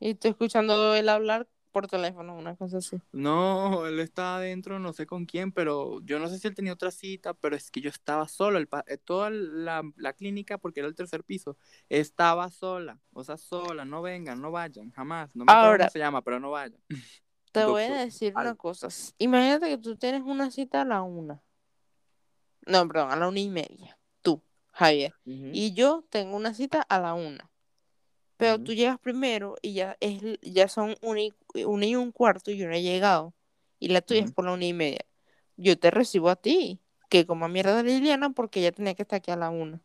Y estoy escuchando él hablar por teléfono, una cosa así. No, él estaba adentro, no sé con quién, pero yo no sé si él tenía otra cita, pero es que yo estaba solo, el pa- eh, toda la, la clínica, porque era el tercer piso, estaba sola, o sea, sola, no vengan, no vayan, jamás. No me acuerdo Ahora- cómo se llama, pero no vayan. [LAUGHS] Te voy a decir una cosa. Imagínate que tú tienes una cita a la una. No, perdón, a la una y media. Tú, Javier. Y yo tengo una cita a la una. Pero tú llegas primero y ya es ya son una y, una y un cuarto y yo no he llegado. Y la tuya es por la una y media. Yo te recibo a ti. Que como mierda Liliana porque ella tenía que estar aquí a la una.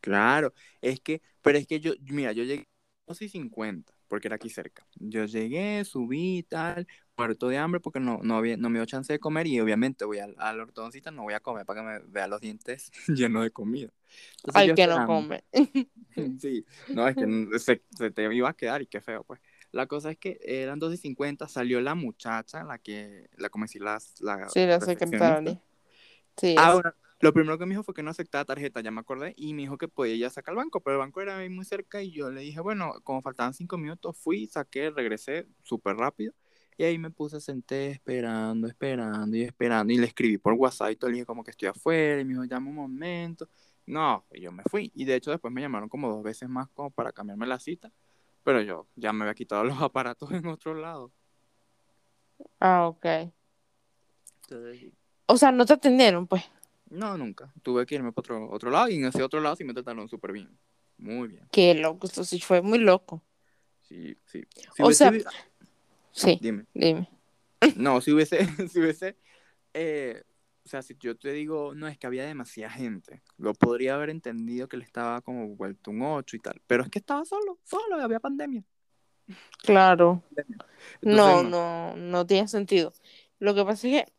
Claro, es que, pero es que yo, mira, yo llegué a 12 y 50, porque era aquí cerca. Yo llegué, subí y tal, muerto de hambre porque no, no, había, no me dio chance de comer y obviamente voy al, al ortodoncista, no voy a comer para que me vea los dientes [LAUGHS] llenos de comida. Entonces Ay, que no come. [LAUGHS] Sí, no, es que se, se te iba a quedar y qué feo, pues. La cosa es que eran 2 y 50, salió la muchacha, la que, la, como decir, la, la Sí, la secretaria. Sí, Ah, bueno, lo primero que me dijo fue que no aceptaba tarjeta, ya me acordé, y me dijo que podía ya sacar el banco, pero el banco era ahí muy cerca y yo le dije, bueno, como faltaban cinco minutos, fui, saqué, regresé súper rápido, y ahí me puse, senté esperando, esperando y esperando, y le escribí por WhatsApp y todo, le dije como que estoy afuera, y me dijo, llama un momento, no, y yo me fui, y de hecho después me llamaron como dos veces más como para cambiarme la cita, pero yo ya me había quitado [LAUGHS] los aparatos en otro lado. Ah, ok. Entonces, O sea, no te atendieron, pues. No, nunca, tuve que irme para otro, otro lado, y en ese otro lado sí me trataron súper bien, muy bien. Qué loco, esto sí fue muy loco. Sí, sí. Si O hubiese sea- Sí, dime. dime. No, si hubiese, [LAUGHS] si hubiese, eh, o sea, si yo te digo, no, es que había demasiada gente, lo podría haber entendido que le estaba como vuelto un 8 y tal, pero es que estaba solo, solo, había pandemia. Claro. Entonces, No, no, no tiene sentido. Lo que pasa es que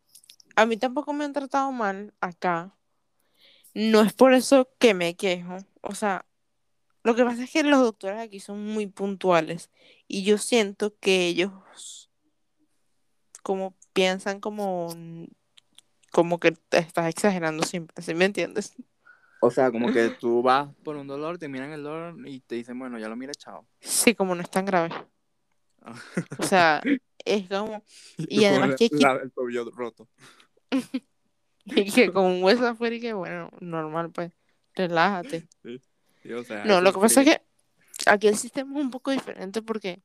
a mí tampoco me han tratado mal acá. No es por eso que me quejo. O sea, lo que pasa es que los doctores aquí son muy puntuales y yo siento que ellos como piensan como como que te estás exagerando siempre, ¿sí me entiendes? O sea, como que tú vas por un dolor, te miran el dolor y te dicen, bueno, ya lo mira, chao. Sí, como no es tan grave. Ah. O sea, es como [LAUGHS] Y además que aquí- el tobillo roto. [LAUGHS] y que con un hueso afuera y que bueno, normal pues, relájate. Sí, o sea, No, lo que pasa es que aquí el sistema es un poco diferente porque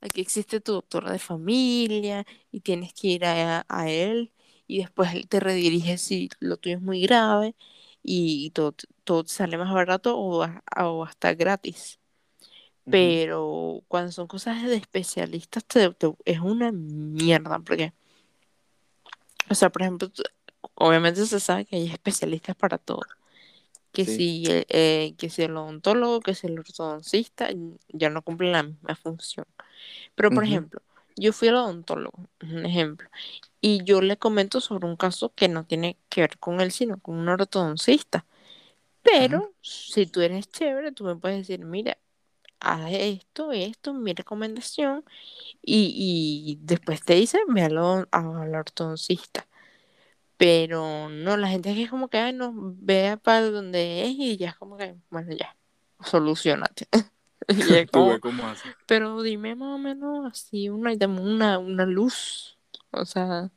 aquí existe tu doctor de familia y tienes que ir a, a él y después él te redirige si lo tuyo es muy grave y todo, todo te sale más barato o, o hasta gratis. Pero cuando son cosas de especialistas te- te- es una mierda porque, o sea, por ejemplo, tú- obviamente se sabe que hay especialistas para todo. Que Sí. si, el- eh, que si el odontólogo, que si el ortodoncista, ya no cumplen la misma función. Pero, por Ujú. ejemplo, yo fui al odontólogo, un ejemplo, y yo le comento sobre un caso que no tiene que ver con él, sino con un ortodoncista. Pero si tú eres chévere, tú me puedes decir, mira, haz esto, esto, mi recomendación, y, y después te dice, ve al, al ortodoncista. Pero no, la gente es como que, ay, no, vea para donde es y ya es como que, bueno, ya, solucionate. [LAUGHS] [LAUGHS] Pero dime más o menos así, una, una, una luz. O sea.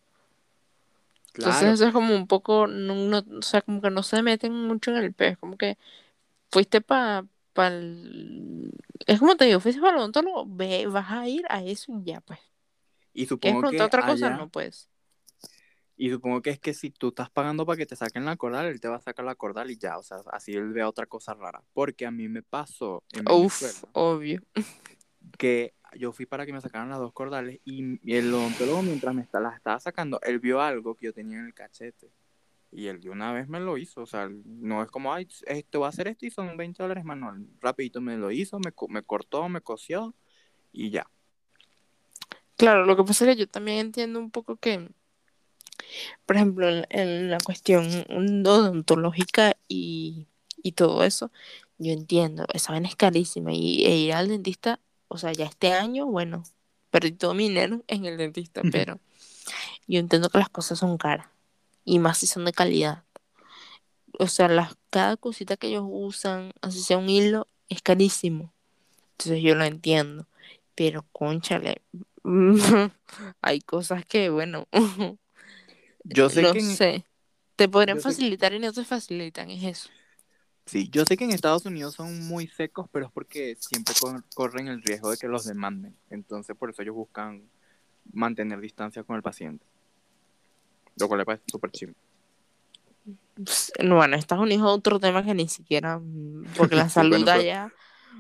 Entonces eso es como un poco, no, o sea, como que no se meten mucho en el pez, como que fuiste para Es como te digo, fuiste para el odontólogo, ve, vas a ir a eso y ya, pues. Y supongo que otra cosa? No puedes. Y supongo que es que si tú estás pagando para que te saquen la cordal, él te va a sacar la cordal y ya, o sea, así él ve otra cosa rara. Porque a mí me pasó en Uf, obvio. Que yo fui para que me sacaran las dos cordales y el odontólogo mientras me las estaba sacando, él vio algo que yo tenía en el cachete. Y él de una vez me lo hizo, o sea, no es como, ay, esto va a hacer esto y son 20 dólares más, no, rapidito me lo hizo, me, me cortó, me cosió y ya. Claro, lo que pasa es que yo también entiendo un poco que por ejemplo, en, la cuestión odontológica y, y, todo eso, yo entiendo, esa vaina es carísima y e ir al dentista, o sea, ya este año, bueno, perdí todo mi dinero en el dentista, pero yo entiendo que las cosas son caras y más si son de calidad. O sea, las, cada cosita que ellos usan, así sea un hilo, es carísimo. Entonces yo lo entiendo. Pero, conchale, [LAUGHS] hay cosas que, bueno, [LAUGHS] Yo sé no que. sé. Te podrían facilitar y no te facilitan, es eso. Sí, yo sé que en Estados Unidos son muy secos, pero es porque siempre corren el riesgo de que los demanden. Entonces, por eso ellos buscan mantener distancia con el paciente. Lo cual le parece súper chido. Bueno, Estados Unidos es otro tema que ni siquiera. Mm, porque la [LAUGHS] salud allá.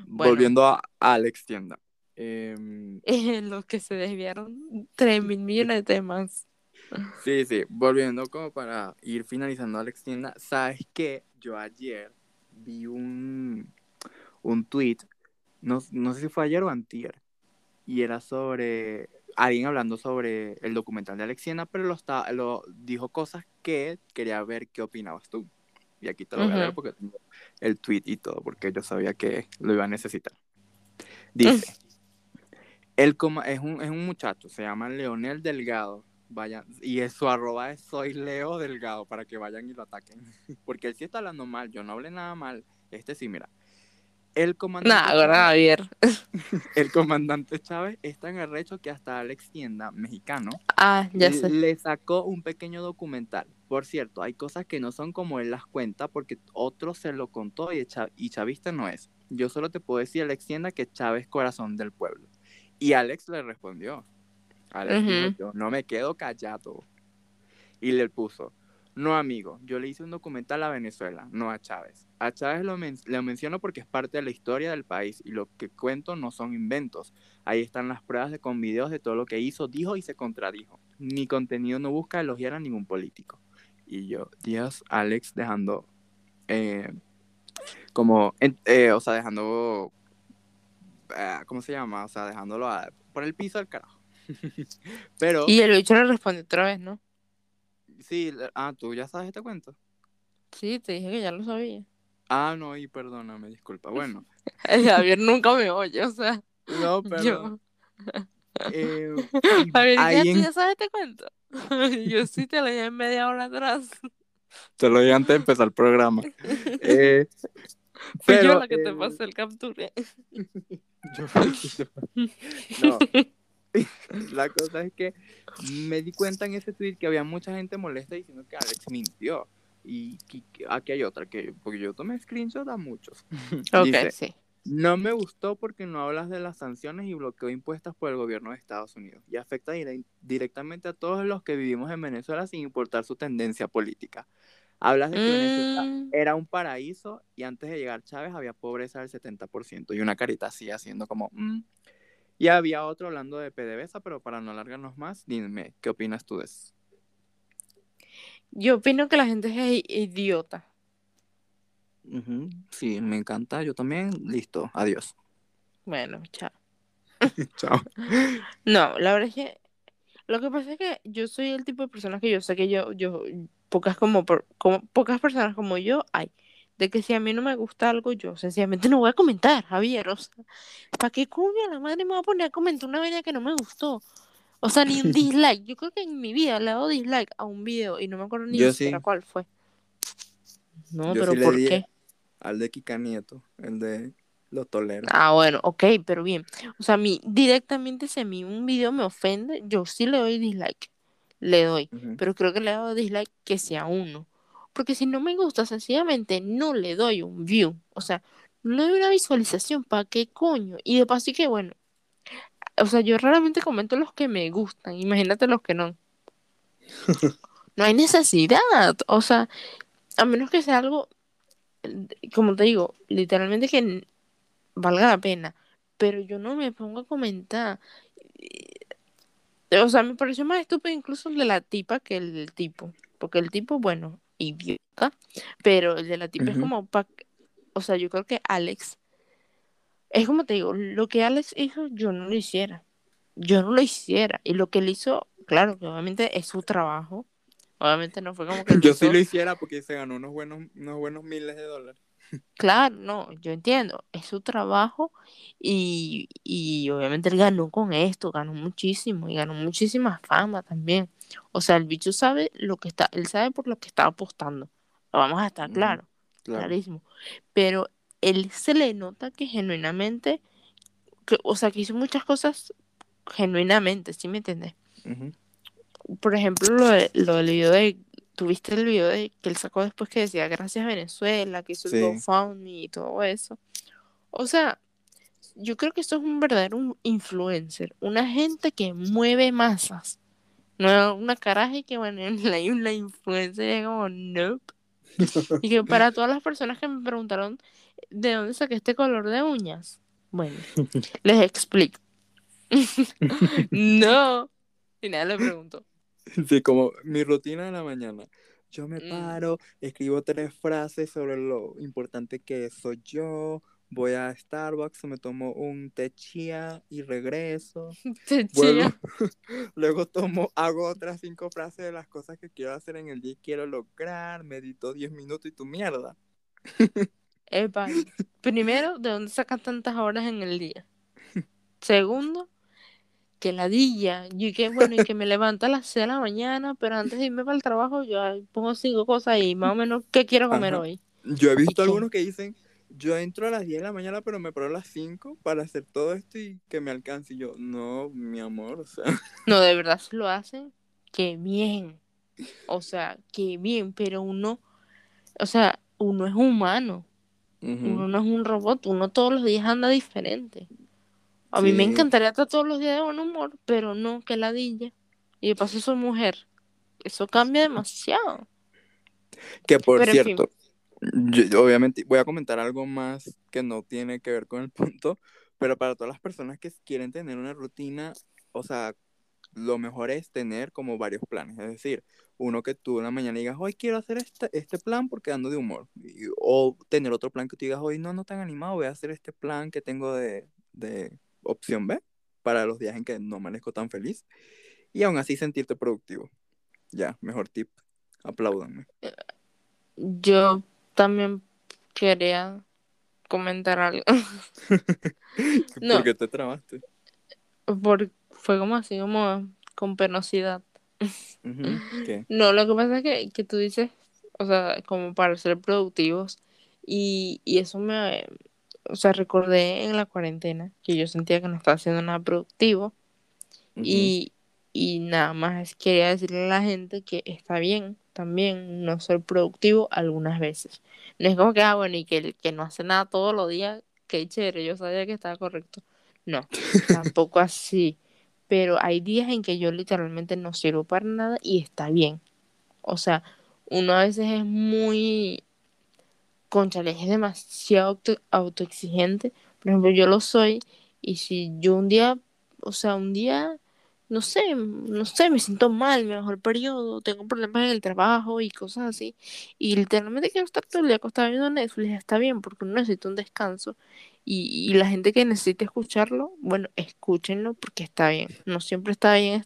Volviendo a Alex Tienda. Eh, [LAUGHS] los que se desviaron 3 mil millones de temas. Sí, sí, volviendo como para ir finalizando Alex Tienda, ¿sabes qué? Yo ayer vi un, un tweet, no, no sé si fue ayer o antier, y era sobre alguien hablando sobre el documental de Alex Tienda, pero lo, está, lo dijo cosas que quería ver qué opinabas tú. Y aquí te lo voy a leer porque tengo el tweet y todo, porque yo sabía que lo iba a necesitar. Dice, [LAUGHS] él como, es, un, es un muchacho, se llama Leonel Delgado, Vayan, y su arroba es soy Leo Delgado para que vayan y lo ataquen. [LAUGHS] Porque él sí está hablando mal, yo no hablé nada mal. Este sí, mira. El comandante. Chávez, [LAUGHS] el comandante Chávez es tan arrecho que hasta Alex Tienda, mexicano, ah, ya sé. le sacó un pequeño documental. Por cierto, hay cosas que no son como él las cuenta porque otro se lo contó y, y Chavista no es. Yo solo te puedo decir, Alex Tienda, que Chávez es corazón del pueblo. Y Alex le respondió. Alex yo no me quedo callado. Y le puso, no amigo, yo le hice un documental a Venezuela, no a Chávez. A Chávez lo, menciono porque es parte de la historia del país y lo que cuento no son inventos. Ahí están las pruebas de, con videos de todo lo que hizo, dijo y se contradijo. Mi contenido no busca elogiar a ningún político. Y yo, Dios, Alex dejando, eh, como, eh, o sea, dejando, eh, ¿cómo se llama? O sea, dejándolo por el piso al carajo. [LAUGHS] Pero. Y el bicho le respondió otra vez, ¿no? Sí, ah, tú ya sabes este cuento. Sí, te dije que ya lo sabía. Ah, no, y perdóname, disculpa. Bueno. [LAUGHS] Javier nunca me oye, o sea. No, pero. Yo... Eh, [LAUGHS] Javier, ¿ya, ya sabes este cuento? [LAUGHS] yo sí te lo dije en media hora atrás. Te lo dije antes de empezar el programa. Eh, Fui pero, yo la que te eh, pasé el capture. no. [LAUGHS] la cosa es que me di cuenta en ese tweet que había mucha gente molesta diciendo que Alex mintió. Y aquí hay otra, que porque yo tomé screenshot a muchos. [LAUGHS] Ok, sí. No me gustó porque no hablas de las sanciones y bloqueo impuestas por el gobierno de Estados Unidos y afecta directamente a todos los que vivimos en Venezuela sin importar su tendencia política. Hablas de que Venezuela mm. era un paraíso y antes de llegar Chávez había pobreza del 70% y una carita así haciendo como, mm, y había otro hablando de PDVSA, pero para no alargarnos más, dime, ¿qué opinas tú de eso? Yo opino que la gente es idiota. Sí, me encanta, yo también. Listo, adiós. Bueno, chao. [LAUGHS] Chao. No, la verdad es que lo que pasa es que yo soy el tipo de persona que yo sé que yo, yo, pocas como, por- como pocas personas como yo hay. De que si a mí no me gusta algo, yo sencillamente no voy a comentar, Javier. O sea, ¿para qué coño la madre me va a poner a comentar una vaina que no me gustó? O sea, ni un [LAUGHS] dislike. Yo creo que en mi vida le he dado dislike a un video y no me acuerdo ni siquiera sí. cuál fue. No, Yo pero sí ¿por qué? Al de Kika Nieto, el de Lo Tolero. Ah, bueno, ok, pero bien. O sea, a mí directamente si a mí un video me ofende, yo sí le doy dislike. Le doy. Pero creo que le doy dislike que sea uno. Porque si no me gusta, sencillamente no le doy un view. O sea, no le doy una visualización. ¿Para qué coño? Y de paso y que bueno. O sea, yo raramente comento los que me gustan. Imagínate los que no. [LAUGHS] No hay necesidad. O sea, a menos que sea algo, como te digo, literalmente que valga la pena. Pero yo no me pongo a comentar. O sea, me pareció más estúpido incluso el de la tipa que el del tipo. Porque el tipo, bueno, idiota. Pero el de la tipa es como pa... O sea, yo creo que Alex... Es como te digo, lo que Alex hizo, yo no lo hiciera. Yo no lo hiciera. Y lo que él hizo, claro, que obviamente es su trabajo. Obviamente no fue como que [LAUGHS] Yo sí lo hiciera porque se ganó unos buenos, unos buenos miles de dólares. Claro, no, yo entiendo, es su trabajo y, y obviamente él ganó con esto, ganó muchísimo y ganó muchísima fama también. O sea, el bicho sabe lo que está, él sabe por lo que está apostando. Vamos a estar claro, Claro. clarísimo. Pero él se le nota que genuinamente, que, o sea, que hizo muchas cosas genuinamente, ¿sí me entiendes? Por ejemplo, lo, de- lo del video de, tuviste el video de que él sacó después que decía gracias Venezuela, que hizo Sí. el GoFundMe y todo eso. O sea, yo creo que esto es un verdadero influencer, una gente que mueve masas. No una caraja y que bueno, [LAUGHS] hay una influencer y es como nope. [LAUGHS] Y que para todas las personas que me preguntaron de dónde saqué este color de uñas, bueno, [LAUGHS] les explico. no. Y nada le pregunto. Sí, como mi rutina de la mañana. Yo me Mm. paro, escribo tres frases sobre lo importante que soy yo, voy a Starbucks, me tomo un té chía y regreso. [LAUGHS] Te Vuelvo, chía. [LAUGHS] luego tomo, hago otras cinco frases de las cosas que quiero hacer en el día y quiero lograr, medito 10 minutos y tu mierda. [LAUGHS] Epa, primero, ¿de dónde sacas tantas horas en el día? Segundo, que ladilla. Yo que bueno, y que me levanto a las 6 de la mañana, pero antes de irme para el trabajo, yo pongo cinco cosas ahí, más o menos, ¿qué quiero comer Ajá. hoy? Yo he visto algunos que dicen, yo entro a las 10 de la mañana, pero me paro a las 5 para hacer todo esto y que me alcance. Y yo, no, mi amor, o sea, No, de verdad, si lo hacen, qué bien. O sea, qué bien, pero uno, o sea, uno es humano, uno no es un robot, uno todos los días anda diferente. A mí me encantaría estar todos los días de buen humor, pero no, que ladilla. Y de paso soy mujer. Eso cambia demasiado. que por Pero en fin. Obviamente voy a comentar algo más que no tiene que ver con el [LAUGHS] punto, pero para todas las personas que quieren tener una rutina, o sea, lo mejor es tener como varios planes, es decir, uno que tú en la mañana digas, hoy quiero hacer este, este plan porque ando de humor, o tener otro plan que tú digas, hoy no, no tan animado, voy a hacer este plan que tengo de, de opción B para los días en que no amanezco tan feliz, y aún así sentirte productivo. Ya, mejor tip, apláudanme. Yo también quería comentar algo. [LAUGHS] No. ¿Por qué te trabaste? Por, fue como así, como con penosidad. Ujú, ¿Qué? [LAUGHS] No, lo que pasa es que, que tú dices, o sea, como para ser productivos, y, y eso me, o sea, recordé en la cuarentena que yo sentía que no estaba haciendo nada productivo, y, y nada más quería decirle a la gente que está bien también no ser productivo algunas veces. No es como que, ah, bueno, y que que no hace nada todos los días, qué chévere, yo sabía que estaba correcto. No, tampoco así. Pero hay días en que yo literalmente no sirvo para nada y está bien. O sea, uno a veces es muy, conchale, es demasiado auto- autoexigente. Por ejemplo, yo lo soy y si yo un día, o sea, un día, no sé, no sé, me siento mal, me bajó el periodo, tengo problemas en el trabajo y cosas así. Y literalmente quiero estar todo el día acostada viendo Netflix, está bien, porque uno necesita un descanso. Y, y la gente que necesite escucharlo, bueno, escúchenlo porque está bien. No siempre está bien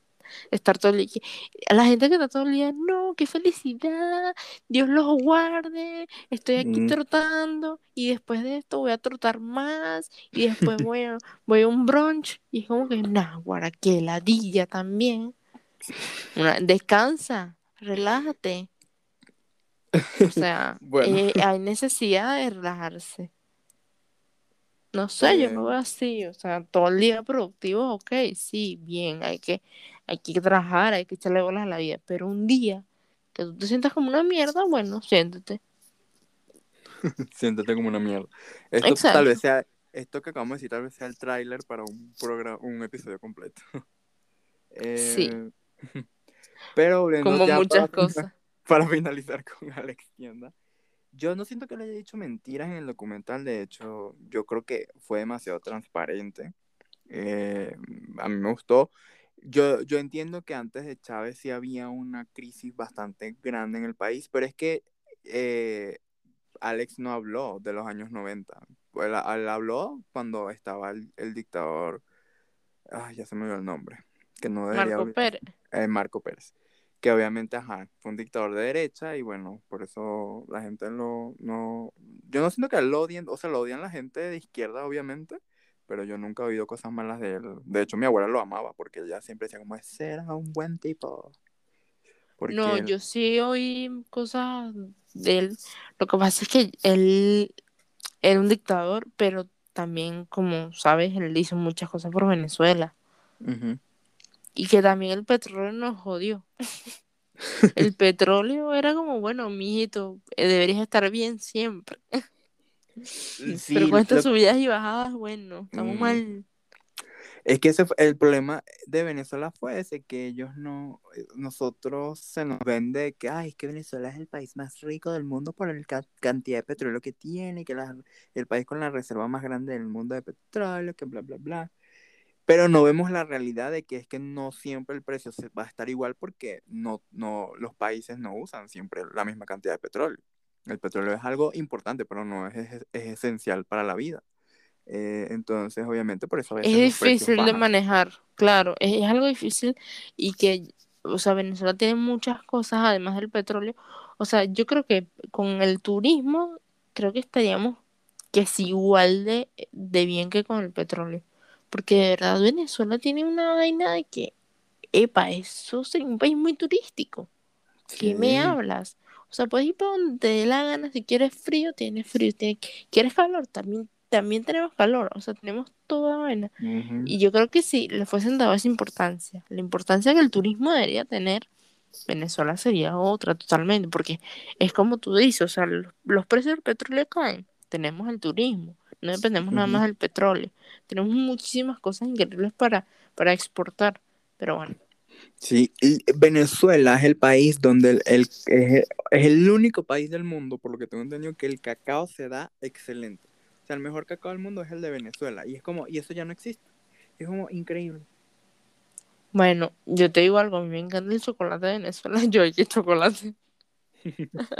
estar todo el día. La gente que está todo el día, no, qué felicidad, Dios los guarde, estoy aquí Mm, trotando y después de esto voy a trotar más y después [LAUGHS] voy a, voy a un brunch y es como que, nah, guara, qué ladilla también. Una, descansa, relájate. O [LAUGHS] sea, Bueno, eh, hay necesidad de relajarse. No sé, yo lo eh, veo así, o sea, todo el día productivo, ok, sí, bien, hay que, hay que trabajar, hay que echarle bolas a la vida, pero un día que tú te sientas como una mierda, bueno, siéntete. [LAUGHS] siéntete como una mierda. Esto tal vez sea, esto que acabamos de decir, tal vez sea el tráiler para un programa, un episodio completo. [LAUGHS] Sí, Eh, [LAUGHS] pero como ya para, muchas cosas. para finalizar con Alex Tienda. Yo no siento que le haya dicho mentiras en el documental, de hecho, yo creo que fue demasiado transparente. Eh, a mí me gustó. Yo, yo entiendo que antes de Chávez sí había una crisis bastante grande en el país, pero es que eh, Alex no habló de los años 90. Él, él habló cuando estaba el, el dictador, ay, ya se me olvidó el nombre, que no debería Marco Pérez. eh, Marco Pérez que obviamente, ajá, fue un dictador de derecha y bueno, por eso la gente lo, no, yo no siento que lo odien, o sea, lo odian la gente de izquierda, obviamente, pero yo nunca he oído cosas malas de él. De hecho, mi abuela lo amaba porque ella siempre decía como, ese era un buen tipo, porque No, él, yo sí oí cosas de él. Lo que pasa es que él era un dictador, pero también, como sabes, él hizo muchas cosas por Venezuela. Y que también el petróleo nos jodió. [LAUGHS] El petróleo era como, bueno, mijito, eh, deberías estar bien siempre. [LAUGHS] Pero sí, con estas lo- subidas y bajadas, bueno, estamos Mm. mal. Es que ese el problema de Venezuela fue ese, que ellos no, eh, nosotros se nos vende que, ay, es que Venezuela es el país más rico del mundo por la cantidad de petróleo que tiene, que la- el país con la reserva más grande del mundo de petróleo, que bla, bla, bla. Pero no vemos la realidad de que es que no siempre el precio se va a estar igual porque no, no, los países no usan siempre la misma cantidad de petróleo. El petróleo es algo importante, pero no es, es- es esencial para la vida. Eh, entonces, obviamente, por eso a Es veces precios difícil de manejar, claro, es, es algo difícil y que, o sea, Venezuela tiene muchas cosas además del petróleo. O sea, yo creo que con el turismo, creo que estaríamos que es igual de, de bien que con el petróleo. Porque de verdad Venezuela tiene una vaina de que, epa, eso es un país muy turístico. ¿Qué me hablas? O sea, puedes ir para donde te dé la gana. Si quieres frío, tienes frío. Tienes- ¿Quieres calor? También, también tenemos calor. O sea, tenemos toda vaina. Ujú. Y yo creo que si le fuesen dado esa importancia, la importancia que el turismo debería tener, Venezuela sería otra totalmente. Porque es como tú dices, o sea, los, los precios del petróleo caen. Tenemos el turismo. No dependemos nada más del petróleo. Tenemos muchísimas cosas increíbles para, para exportar. Pero bueno, Sí, Venezuela es el país donde el, el- es, el único país del mundo, por lo que tengo entendido, que el cacao se da excelente. O sea, el mejor cacao del mundo es el de Venezuela. Y es como, y eso ya no existe. Es como increíble. Bueno, yo te digo algo, a mí me encanta el chocolate de Venezuela, [LAUGHS] yo que chocolate. [LAUGHS]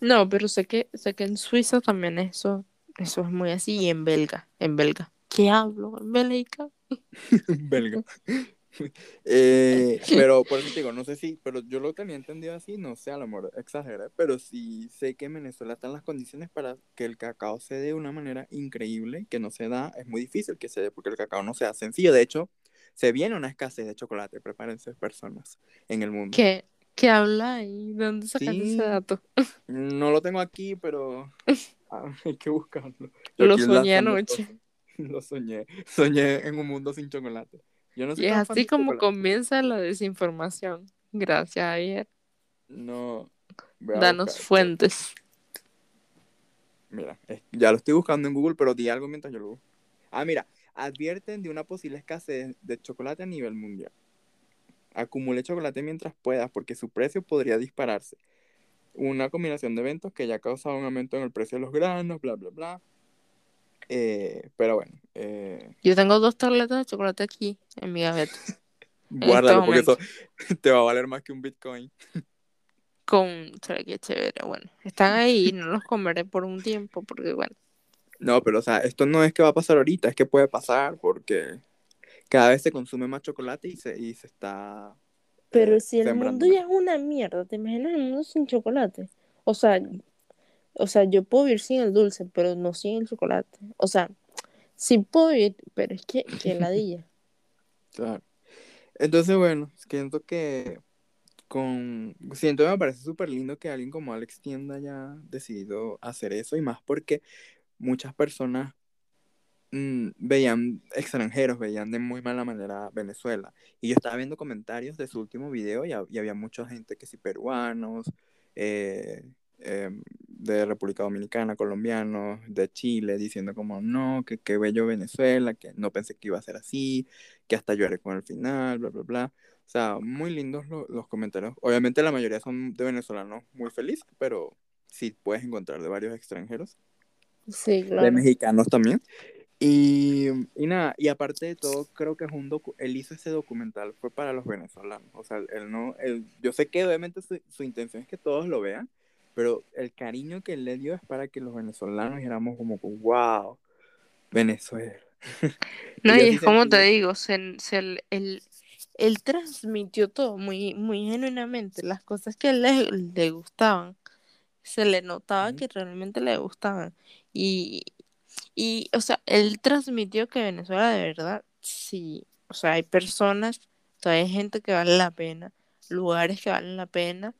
No, pero sé que, sé que en Suiza también eso, eso es muy así, y en belga, en belga. ¿Qué hablo? En belga. [LAUGHS] Belga. [LAUGHS] Eh, [LAUGHS] pero por eso te digo, no sé si, pero yo lo tenía entendido así, no sé, a lo mejor exageré, pero sí sé que en Venezuela están las condiciones para que el cacao se dé de una manera increíble, que no se da, es muy difícil que se dé porque el cacao no se da sencillo, de hecho, se viene una escasez de chocolate, prepárense personas en el mundo. ¿Qué, qué habla? ¿De dónde sacaste Sí. ese dato? No lo tengo aquí, pero ah, [LAUGHS] hay que buscarlo. Yo Lo soñé anoche. Lo soñé, soñé en un mundo sin chocolate. Yo no soy Y es así como comienza la desinformación. Gracias, Javier. No, Danos fuentes. Mira, ya lo estoy buscando en Google, pero di algo mientras yo lo busco. Ah, mira, advierten de una posible escasez de chocolate a nivel mundial. Acumule chocolate mientras puedas porque su precio podría dispararse. Una combinación de eventos que ya ha causado un aumento en el precio de los granos, bla, bla, bla. Eh, pero bueno, eh, Yo tengo dos tabletas de chocolate aquí en mi gaveta. [LAUGHS] guárdalo porque eso [LAUGHS] te va a valer más que un Bitcoin. Con, ¿sabes qué chévere? Bueno, están ahí y [LAUGHS] no los comeré por un tiempo porque, bueno, No, pero o sea, esto no es que va a pasar ahorita, es que puede pasar porque cada vez se consume más chocolate y se, y se está... Pero eh, si el sembrando mundo ya es una mierda, ¿te imaginas el mundo sin chocolate? O sea, o sea, yo puedo vivir sin el dulce, pero no sin el chocolate. O sea, sí puedo vivir, pero es que, que [LAUGHS] ladilla. Claro. Entonces, bueno, siento que con... Siento que me parece súper lindo que alguien como Alex Tienda haya decidido hacer eso y más porque muchas personas mm, veían extranjeros, veían de muy mala manera Venezuela. Y yo estaba viendo comentarios de su último video y, y había mucha gente que sí, peruanos, eh, em, de República Dominicana, colombianos, de Chile, diciendo como, no, que qué bello Venezuela, que no pensé que iba a ser así, que hasta lloré con el final, bla, bla, bla. O sea, muy lindos lo- los comentarios. Obviamente la mayoría son de venezolanos muy felices, pero sí puedes encontrar de varios extranjeros Sí, de claro. mexicanos también. Y, y nada, y aparte de todo, creo que es un docu él hizo ese documental, fue para los venezolanos. O sea, él no, él, yo sé que obviamente su, su intención es que todos lo vean, pero el cariño que él le dio es para que los venezolanos éramos como, wow, Venezuela. [LAUGHS] No, Y es como te digo, se, se- él, él- él transmitió todo muy, muy genuinamente, las cosas que le, le gustaban, se le notaba que realmente le gustaban. Y, y, o sea, él transmitió que Venezuela de verdad, sí, o sea, hay personas, todavía hay gente que vale la pena, lugares que valen la pena,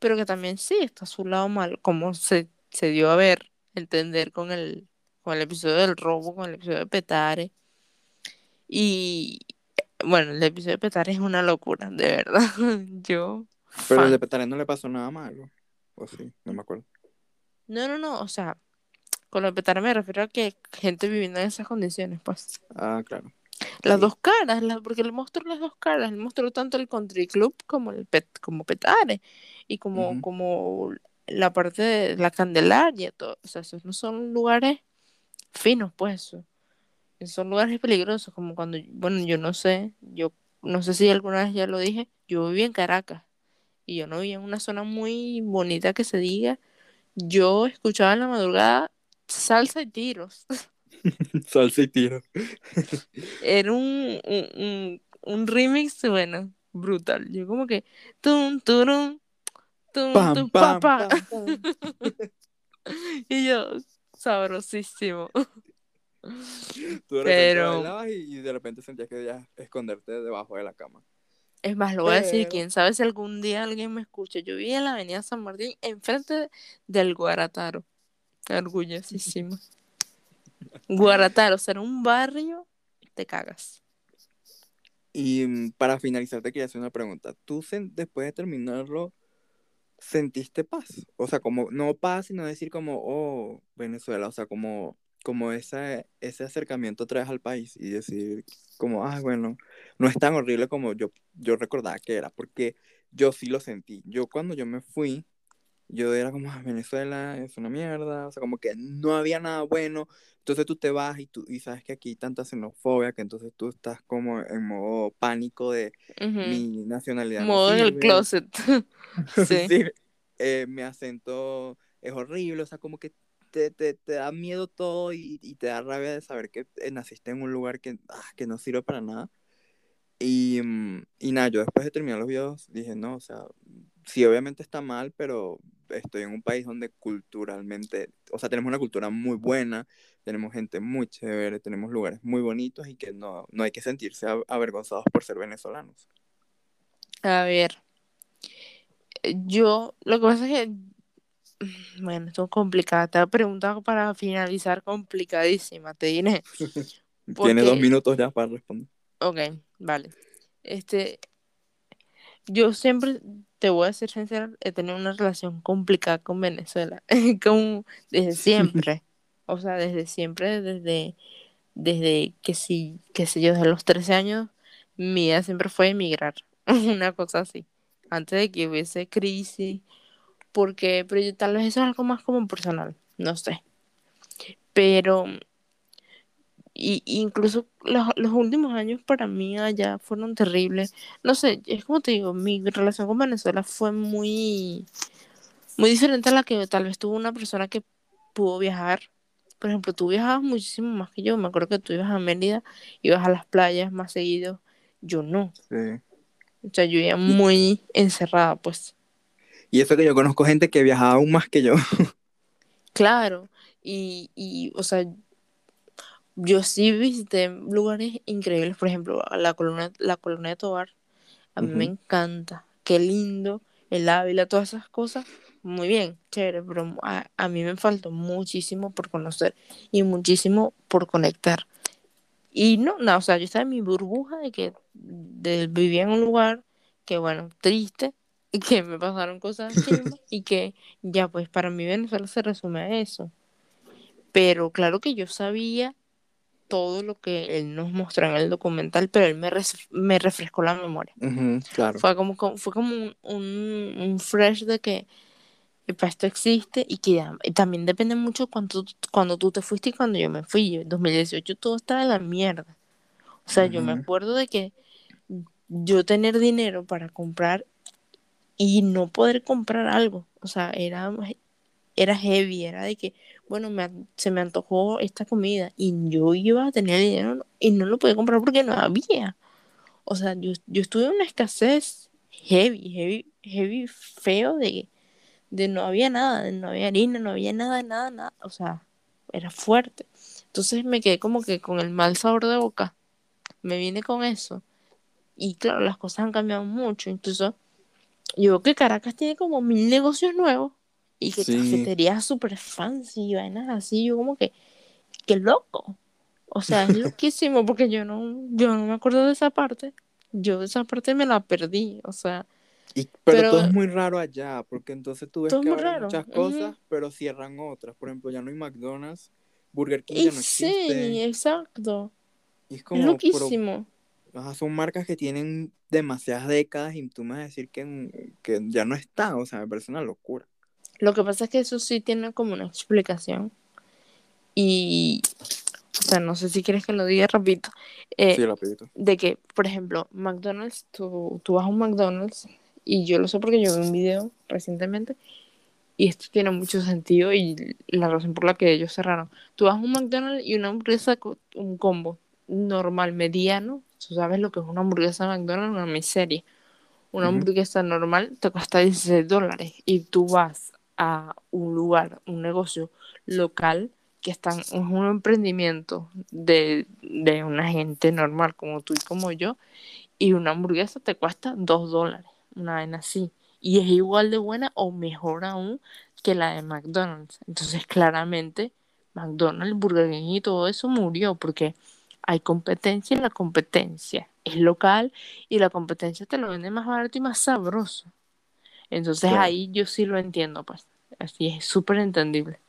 pero que también sí está a su lado mal, como se, se dio a ver, entender con el, con el episodio del robo, con el episodio de Petare. Y bueno, el episodio de Petare es una locura, de verdad. [LAUGHS] Yo, Pero el fan. de Petare no le pasó nada malo. O sí, no me acuerdo. No, no, no, o sea, con lo de Petare me refiero a que gente viviendo en esas condiciones, pues. Ah, claro. Las Sí. dos caras, la- porque le mostró las dos caras, le mostró tanto el country club como el pet, como Petare y como, como la parte de la Candelaria, todo. O sea, esos no son lugares finos, pues. Son lugares peligrosos, como cuando, bueno, yo no sé, yo no sé si alguna vez ya lo dije, yo viví en Caracas y yo no vivía en una zona muy bonita que se diga. Yo escuchaba en la madrugada salsa y tiros. [LAUGHS] [LAUGHS] Salsa y tiro. [LAUGHS] Era un, un, un, un remix, bueno, brutal. Yo como que tum, turum, tum, Pam, tum, pam, pa, pa. pam, pam. [LAUGHS] Y yo, sabrosísimo. [LAUGHS] Tú de Pero- y, y de repente sentías que debías esconderte debajo de la cama. Es más, lo voy a decir, quién sabe si algún día alguien me escucha. Yo vivía en la avenida San Martín, enfrente del Guarataro. Orgullosísima. [LAUGHS] Guarataro, será un barrio, te cagas. Y mm, para finalizar, te quería hacer una pregunta. ¿Tú después de terminarlo sentiste paz? O sea, como, no paz, sino decir como, oh, Venezuela, o sea, como, como ese, ese acercamiento otra vez al país y decir como, ah, bueno, no es tan horrible como yo, yo recordaba que era, porque yo sí lo sentí. Yo cuando yo me fui, yo era como, ah, Venezuela es una mierda, o sea, como que no había nada bueno. Entonces tú te vas y, tú, y sabes que aquí hay tanta xenofobia que entonces tú estás como en modo pánico de Ujú. mi nacionalidad. no Modo en el closet. [LAUGHS] [LAUGHS] sí. sí, eh, mi acento es horrible, o sea, como que te, te, te da miedo todo y, y te da rabia de saber que eh, naciste en un lugar que, ah, que no sirve para nada. Y, mm, y nada, yo después de terminar los videos dije, no, o sea, sí, obviamente está mal, pero estoy en un país donde culturalmente, o sea, tenemos una cultura muy buena, tenemos gente muy chévere, tenemos lugares muy bonitos y que no, no hay que sentirse avergonzados por ser venezolanos. A ver. Yo, lo que pasa es que. [SIGHS] Bueno, esto es complicado. Te he preguntado para finalizar complicadísima, te diré. [LAUGHS] Tiene dos minutos ya para responder. Ok, vale. Este. Yo siempre, te voy a ser sincera, he tenido una relación complicada con Venezuela. [LAUGHS] Como desde siempre. O sea, desde siempre, desde, desde que sí, que sé yo, desde los 13 años, mi idea siempre fue emigrar. [LAUGHS] Una cosa así. Antes de que hubiese crisis. Porque, pero yo- tal vez eso es algo más como personal. No sé. Pero y incluso los, los últimos años para mí allá fueron terribles. No sé, es como te digo, mi relación con Venezuela fue muy, muy diferente a la que tal vez tuvo una persona que pudo viajar por ejemplo, tú viajabas muchísimo más que yo. Me acuerdo que tú ibas a Mérida, ibas a las playas más seguido. Yo no. Sí. O sea, yo iba muy encerrada, pues. Y eso que yo conozco gente que viajaba aún más que yo. [LAUGHS] Claro. Y, y o sea, yo sí visité lugares increíbles. Por ejemplo, la columna, la columna de Tobar. A mí me encanta. Qué lindo. El Ávila, todas esas cosas. Muy bien, chévere. Pero a, a mí me faltó muchísimo por conocer y muchísimo por conectar. Y no, no, o sea, yo estaba en mi burbuja de que de, vivía en un lugar que, bueno, triste, y que me pasaron cosas chimbas, [LAUGHS] y que ya, pues para mí Venezuela se resume a eso. Pero claro que yo sabía todo lo que él nos mostró en el documental, pero él me, res- me refrescó la memoria. Claro. Fue como, como- fue como un, un, un fresh de que epa, esto existe y que también depende mucho cuando, cuando tú te fuiste y cuando yo me fui. En 2018 todo estaba en la mierda. O sea, yo me acuerdo de que yo tener dinero para comprar y no poder comprar algo. O sea, era, era heavy, era de que, bueno, me, se me antojó esta comida y yo iba a tener dinero y no lo podía comprar porque no había. O sea, yo, yo estuve en una escasez heavy, heavy, heavy, feo de, de no había nada, de no había harina, no había nada, nada, nada. O sea, era fuerte. Entonces me quedé como que con el mal sabor de boca. Me vine con eso. Y claro, las cosas han cambiado mucho. Incluso yo veo que Caracas tiene como mil negocios nuevos y que Sí. cafeterías súper fancy y vainas así. Yo como que, qué loco. O sea, es [LAUGHS] loquísimo porque yo no, yo no me acuerdo de esa parte. Yo esa parte me la perdí. O sea, Y, pero, Pero- todo es muy raro allá, porque entonces tú ves que abren muchas cosas, pero cierran otras. Por ejemplo, ya no hay McDonald's, Burger King y ya no sí, existe. exacto. Y es Es como, pero, loquísimo. ajá, son marcas que tienen demasiadas décadas y tú me vas a decir que, que ya no está. O sea, me parece una locura. Lo que pasa es que eso sí tiene como una explicación. Y, o sea, no sé si quieres que lo diga rapidito. Eh, sí, rapidito. de que, por ejemplo, McDonald's, tú, tú vas a un McDonald's, y yo lo sé porque yo vi un video recientemente, y esto tiene mucho sentido, y la razón por la que ellos cerraron. Tú vas a un McDonald's y una hamburguesa, un combo normal, mediano, tú sabes lo que es una hamburguesa de McDonald's, una miseria. Una hamburguesa normal te cuesta 16 dólares, y tú vas a un lugar, un negocio local, que están, es un emprendimiento de, de una gente normal como tú y como yo, y una hamburguesa te cuesta 2 dólares, una vaina así. Y es igual de buena o mejor aún que la de McDonald's. Entonces, claramente, McDonald's, Burger King y todo eso murió porque hay competencia y la competencia es local y la competencia te lo vende más barato y más sabroso. Entonces, ahí yo sí lo entiendo, pues. Así es súper entendible.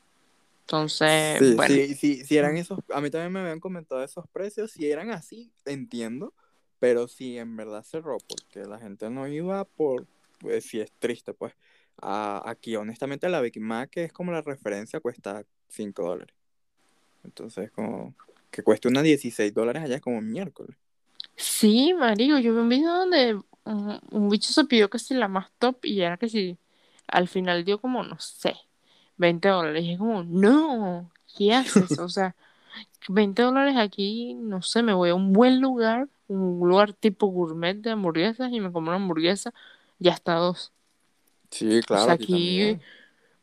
Entonces, Sí, bueno. sí, sí, si eran esos, a mí también me habían comentado esos precios, si eran así, entiendo, pero si en verdad cerró, porque la gente no iba por, pues si es triste, pues, a- aquí honestamente la Big Mac, que es como la referencia, cuesta 5 dólares, entonces como, que cueste una 16 dólares allá es como miércoles. Sí, marico, yo vi un video donde un, un bicho se pidió que si la más top y era que si al final dio como, no sé, 20 dólares. Y es como, no, ¿qué haces? [LAUGHS] O sea, 20 dólares aquí, no sé, me voy a un buen lugar, un lugar tipo gourmet de hamburguesas y me como una hamburguesa y hasta dos. Sí, O claro, sea, aquí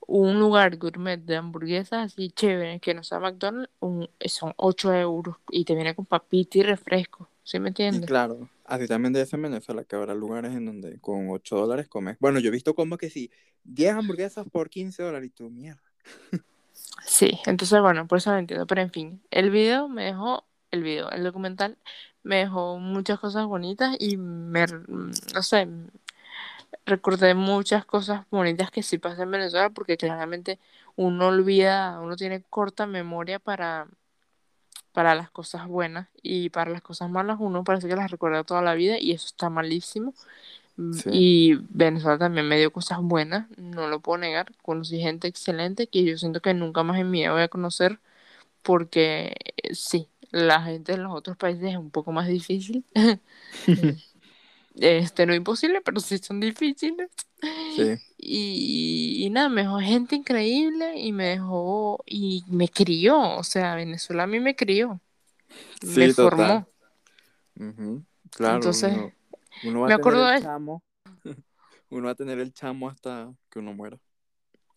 un lugar gourmet de hamburguesas así chévere, que no sea McDonald's, un- son 8 euros y te viene con papita y refresco. ¿Sí me Y entiendes? claro, así también debe ser en Venezuela, que habrá lugares en donde con 8 dólares comes. Bueno, yo he visto como que sí, 10 hamburguesas por 15 dólares y tú, mierda. Sí, entonces bueno, por eso lo entiendo. Pero en fin, el video me dejó, el video, el documental me dejó muchas cosas bonitas y me, no sé, recordé muchas cosas bonitas que sí pasan en Venezuela porque claramente uno olvida, uno tiene corta memoria para, para las cosas buenas y para las cosas malas uno parece que las recuerda toda la vida y eso está malísimo. Mm, Sí. Y Venezuela también me dio cosas buenas, no lo puedo negar. Conocí gente excelente que yo siento que nunca más en mi vida voy a conocer porque eh, sí, la gente en los otros países es un poco más difícil. [LAUGHS] [LAUGHS] Este, no imposible, pero sí son difíciles. Sí. Y, y nada, me dejó gente increíble y me dejó y me crió. O sea, Venezuela a mí me crió. me Sí, total. formó. Claro, Entonces, uno, uno va me a acuerdo tener de- el chamo. [LAUGHS] Uno va a tener el chamo hasta que uno muera.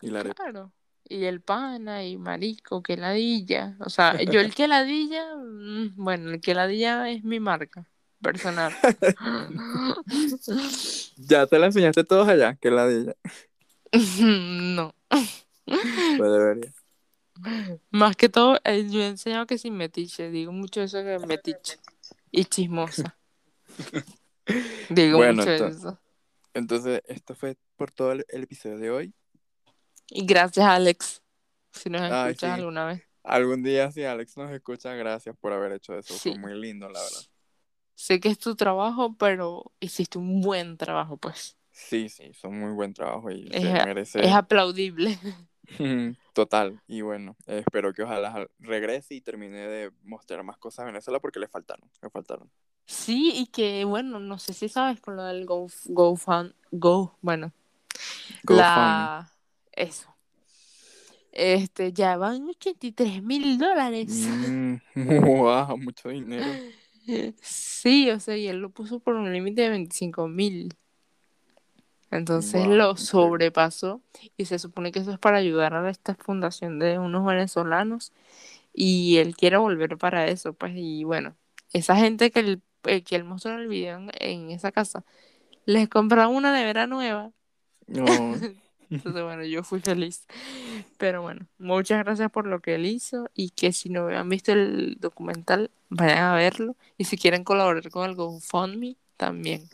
Y la arepa. Claro. Y el pana y marico, que ladilla. O sea, yo el que ladilla, mm, bueno, el que ladilla es mi marca personal. [LAUGHS] Ya te la enseñaste todos allá, que la de ella. [LAUGHS] no. Pues debería. Más que todo, eh, yo he enseñado que sin metiche. Digo mucho eso que metiche. Y chismosa. [LAUGHS] Digo Bueno, mucho entonces- eso. Entonces, esto fue por todo el, el episodio de hoy. Y gracias, Alex. Si nos Ay, escuchas sí. alguna vez. Algún día, si Alex nos escucha, gracias por haber hecho eso. Sí. Fue muy lindo, la verdad. Sé que es tu trabajo, pero hiciste un buen trabajo, pues. Sí, sí, hizo muy buen trabajo y Es se merece. Es aplaudible. [LAUGHS] [LAUGHS] Total. Y bueno, espero que ojalá regrese y termine de mostrar más cosas a Venezuela porque le faltaron. Le faltaron. Sí, y que bueno, no sé si sabes con lo del Go, GoFund, Go, bueno, GoFundMe. la, eso. Este, ya van 83 mil dólares. Mm, [LAUGHS] wow, mucho dinero. [LAUGHS] Sí, o sea, y él lo puso por un límite de 25 mil. Entonces Wow, lo sobrepasó y se supone que eso es para ayudar a esta fundación de unos venezolanos y él quiere volver para eso, pues, y bueno, esa gente que él, eh, que él mostró en el video en, en esa casa, les compraron una nevera nueva. No, [LAUGHS] Entonces, bueno, yo fui feliz. Pero bueno, muchas gracias por lo que él hizo y que si no han visto el documental, vayan a verlo. Y si quieren colaborar con el GoFundMe, también.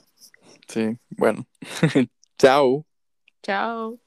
sí, bueno. [LAUGHS] Chao. Chao.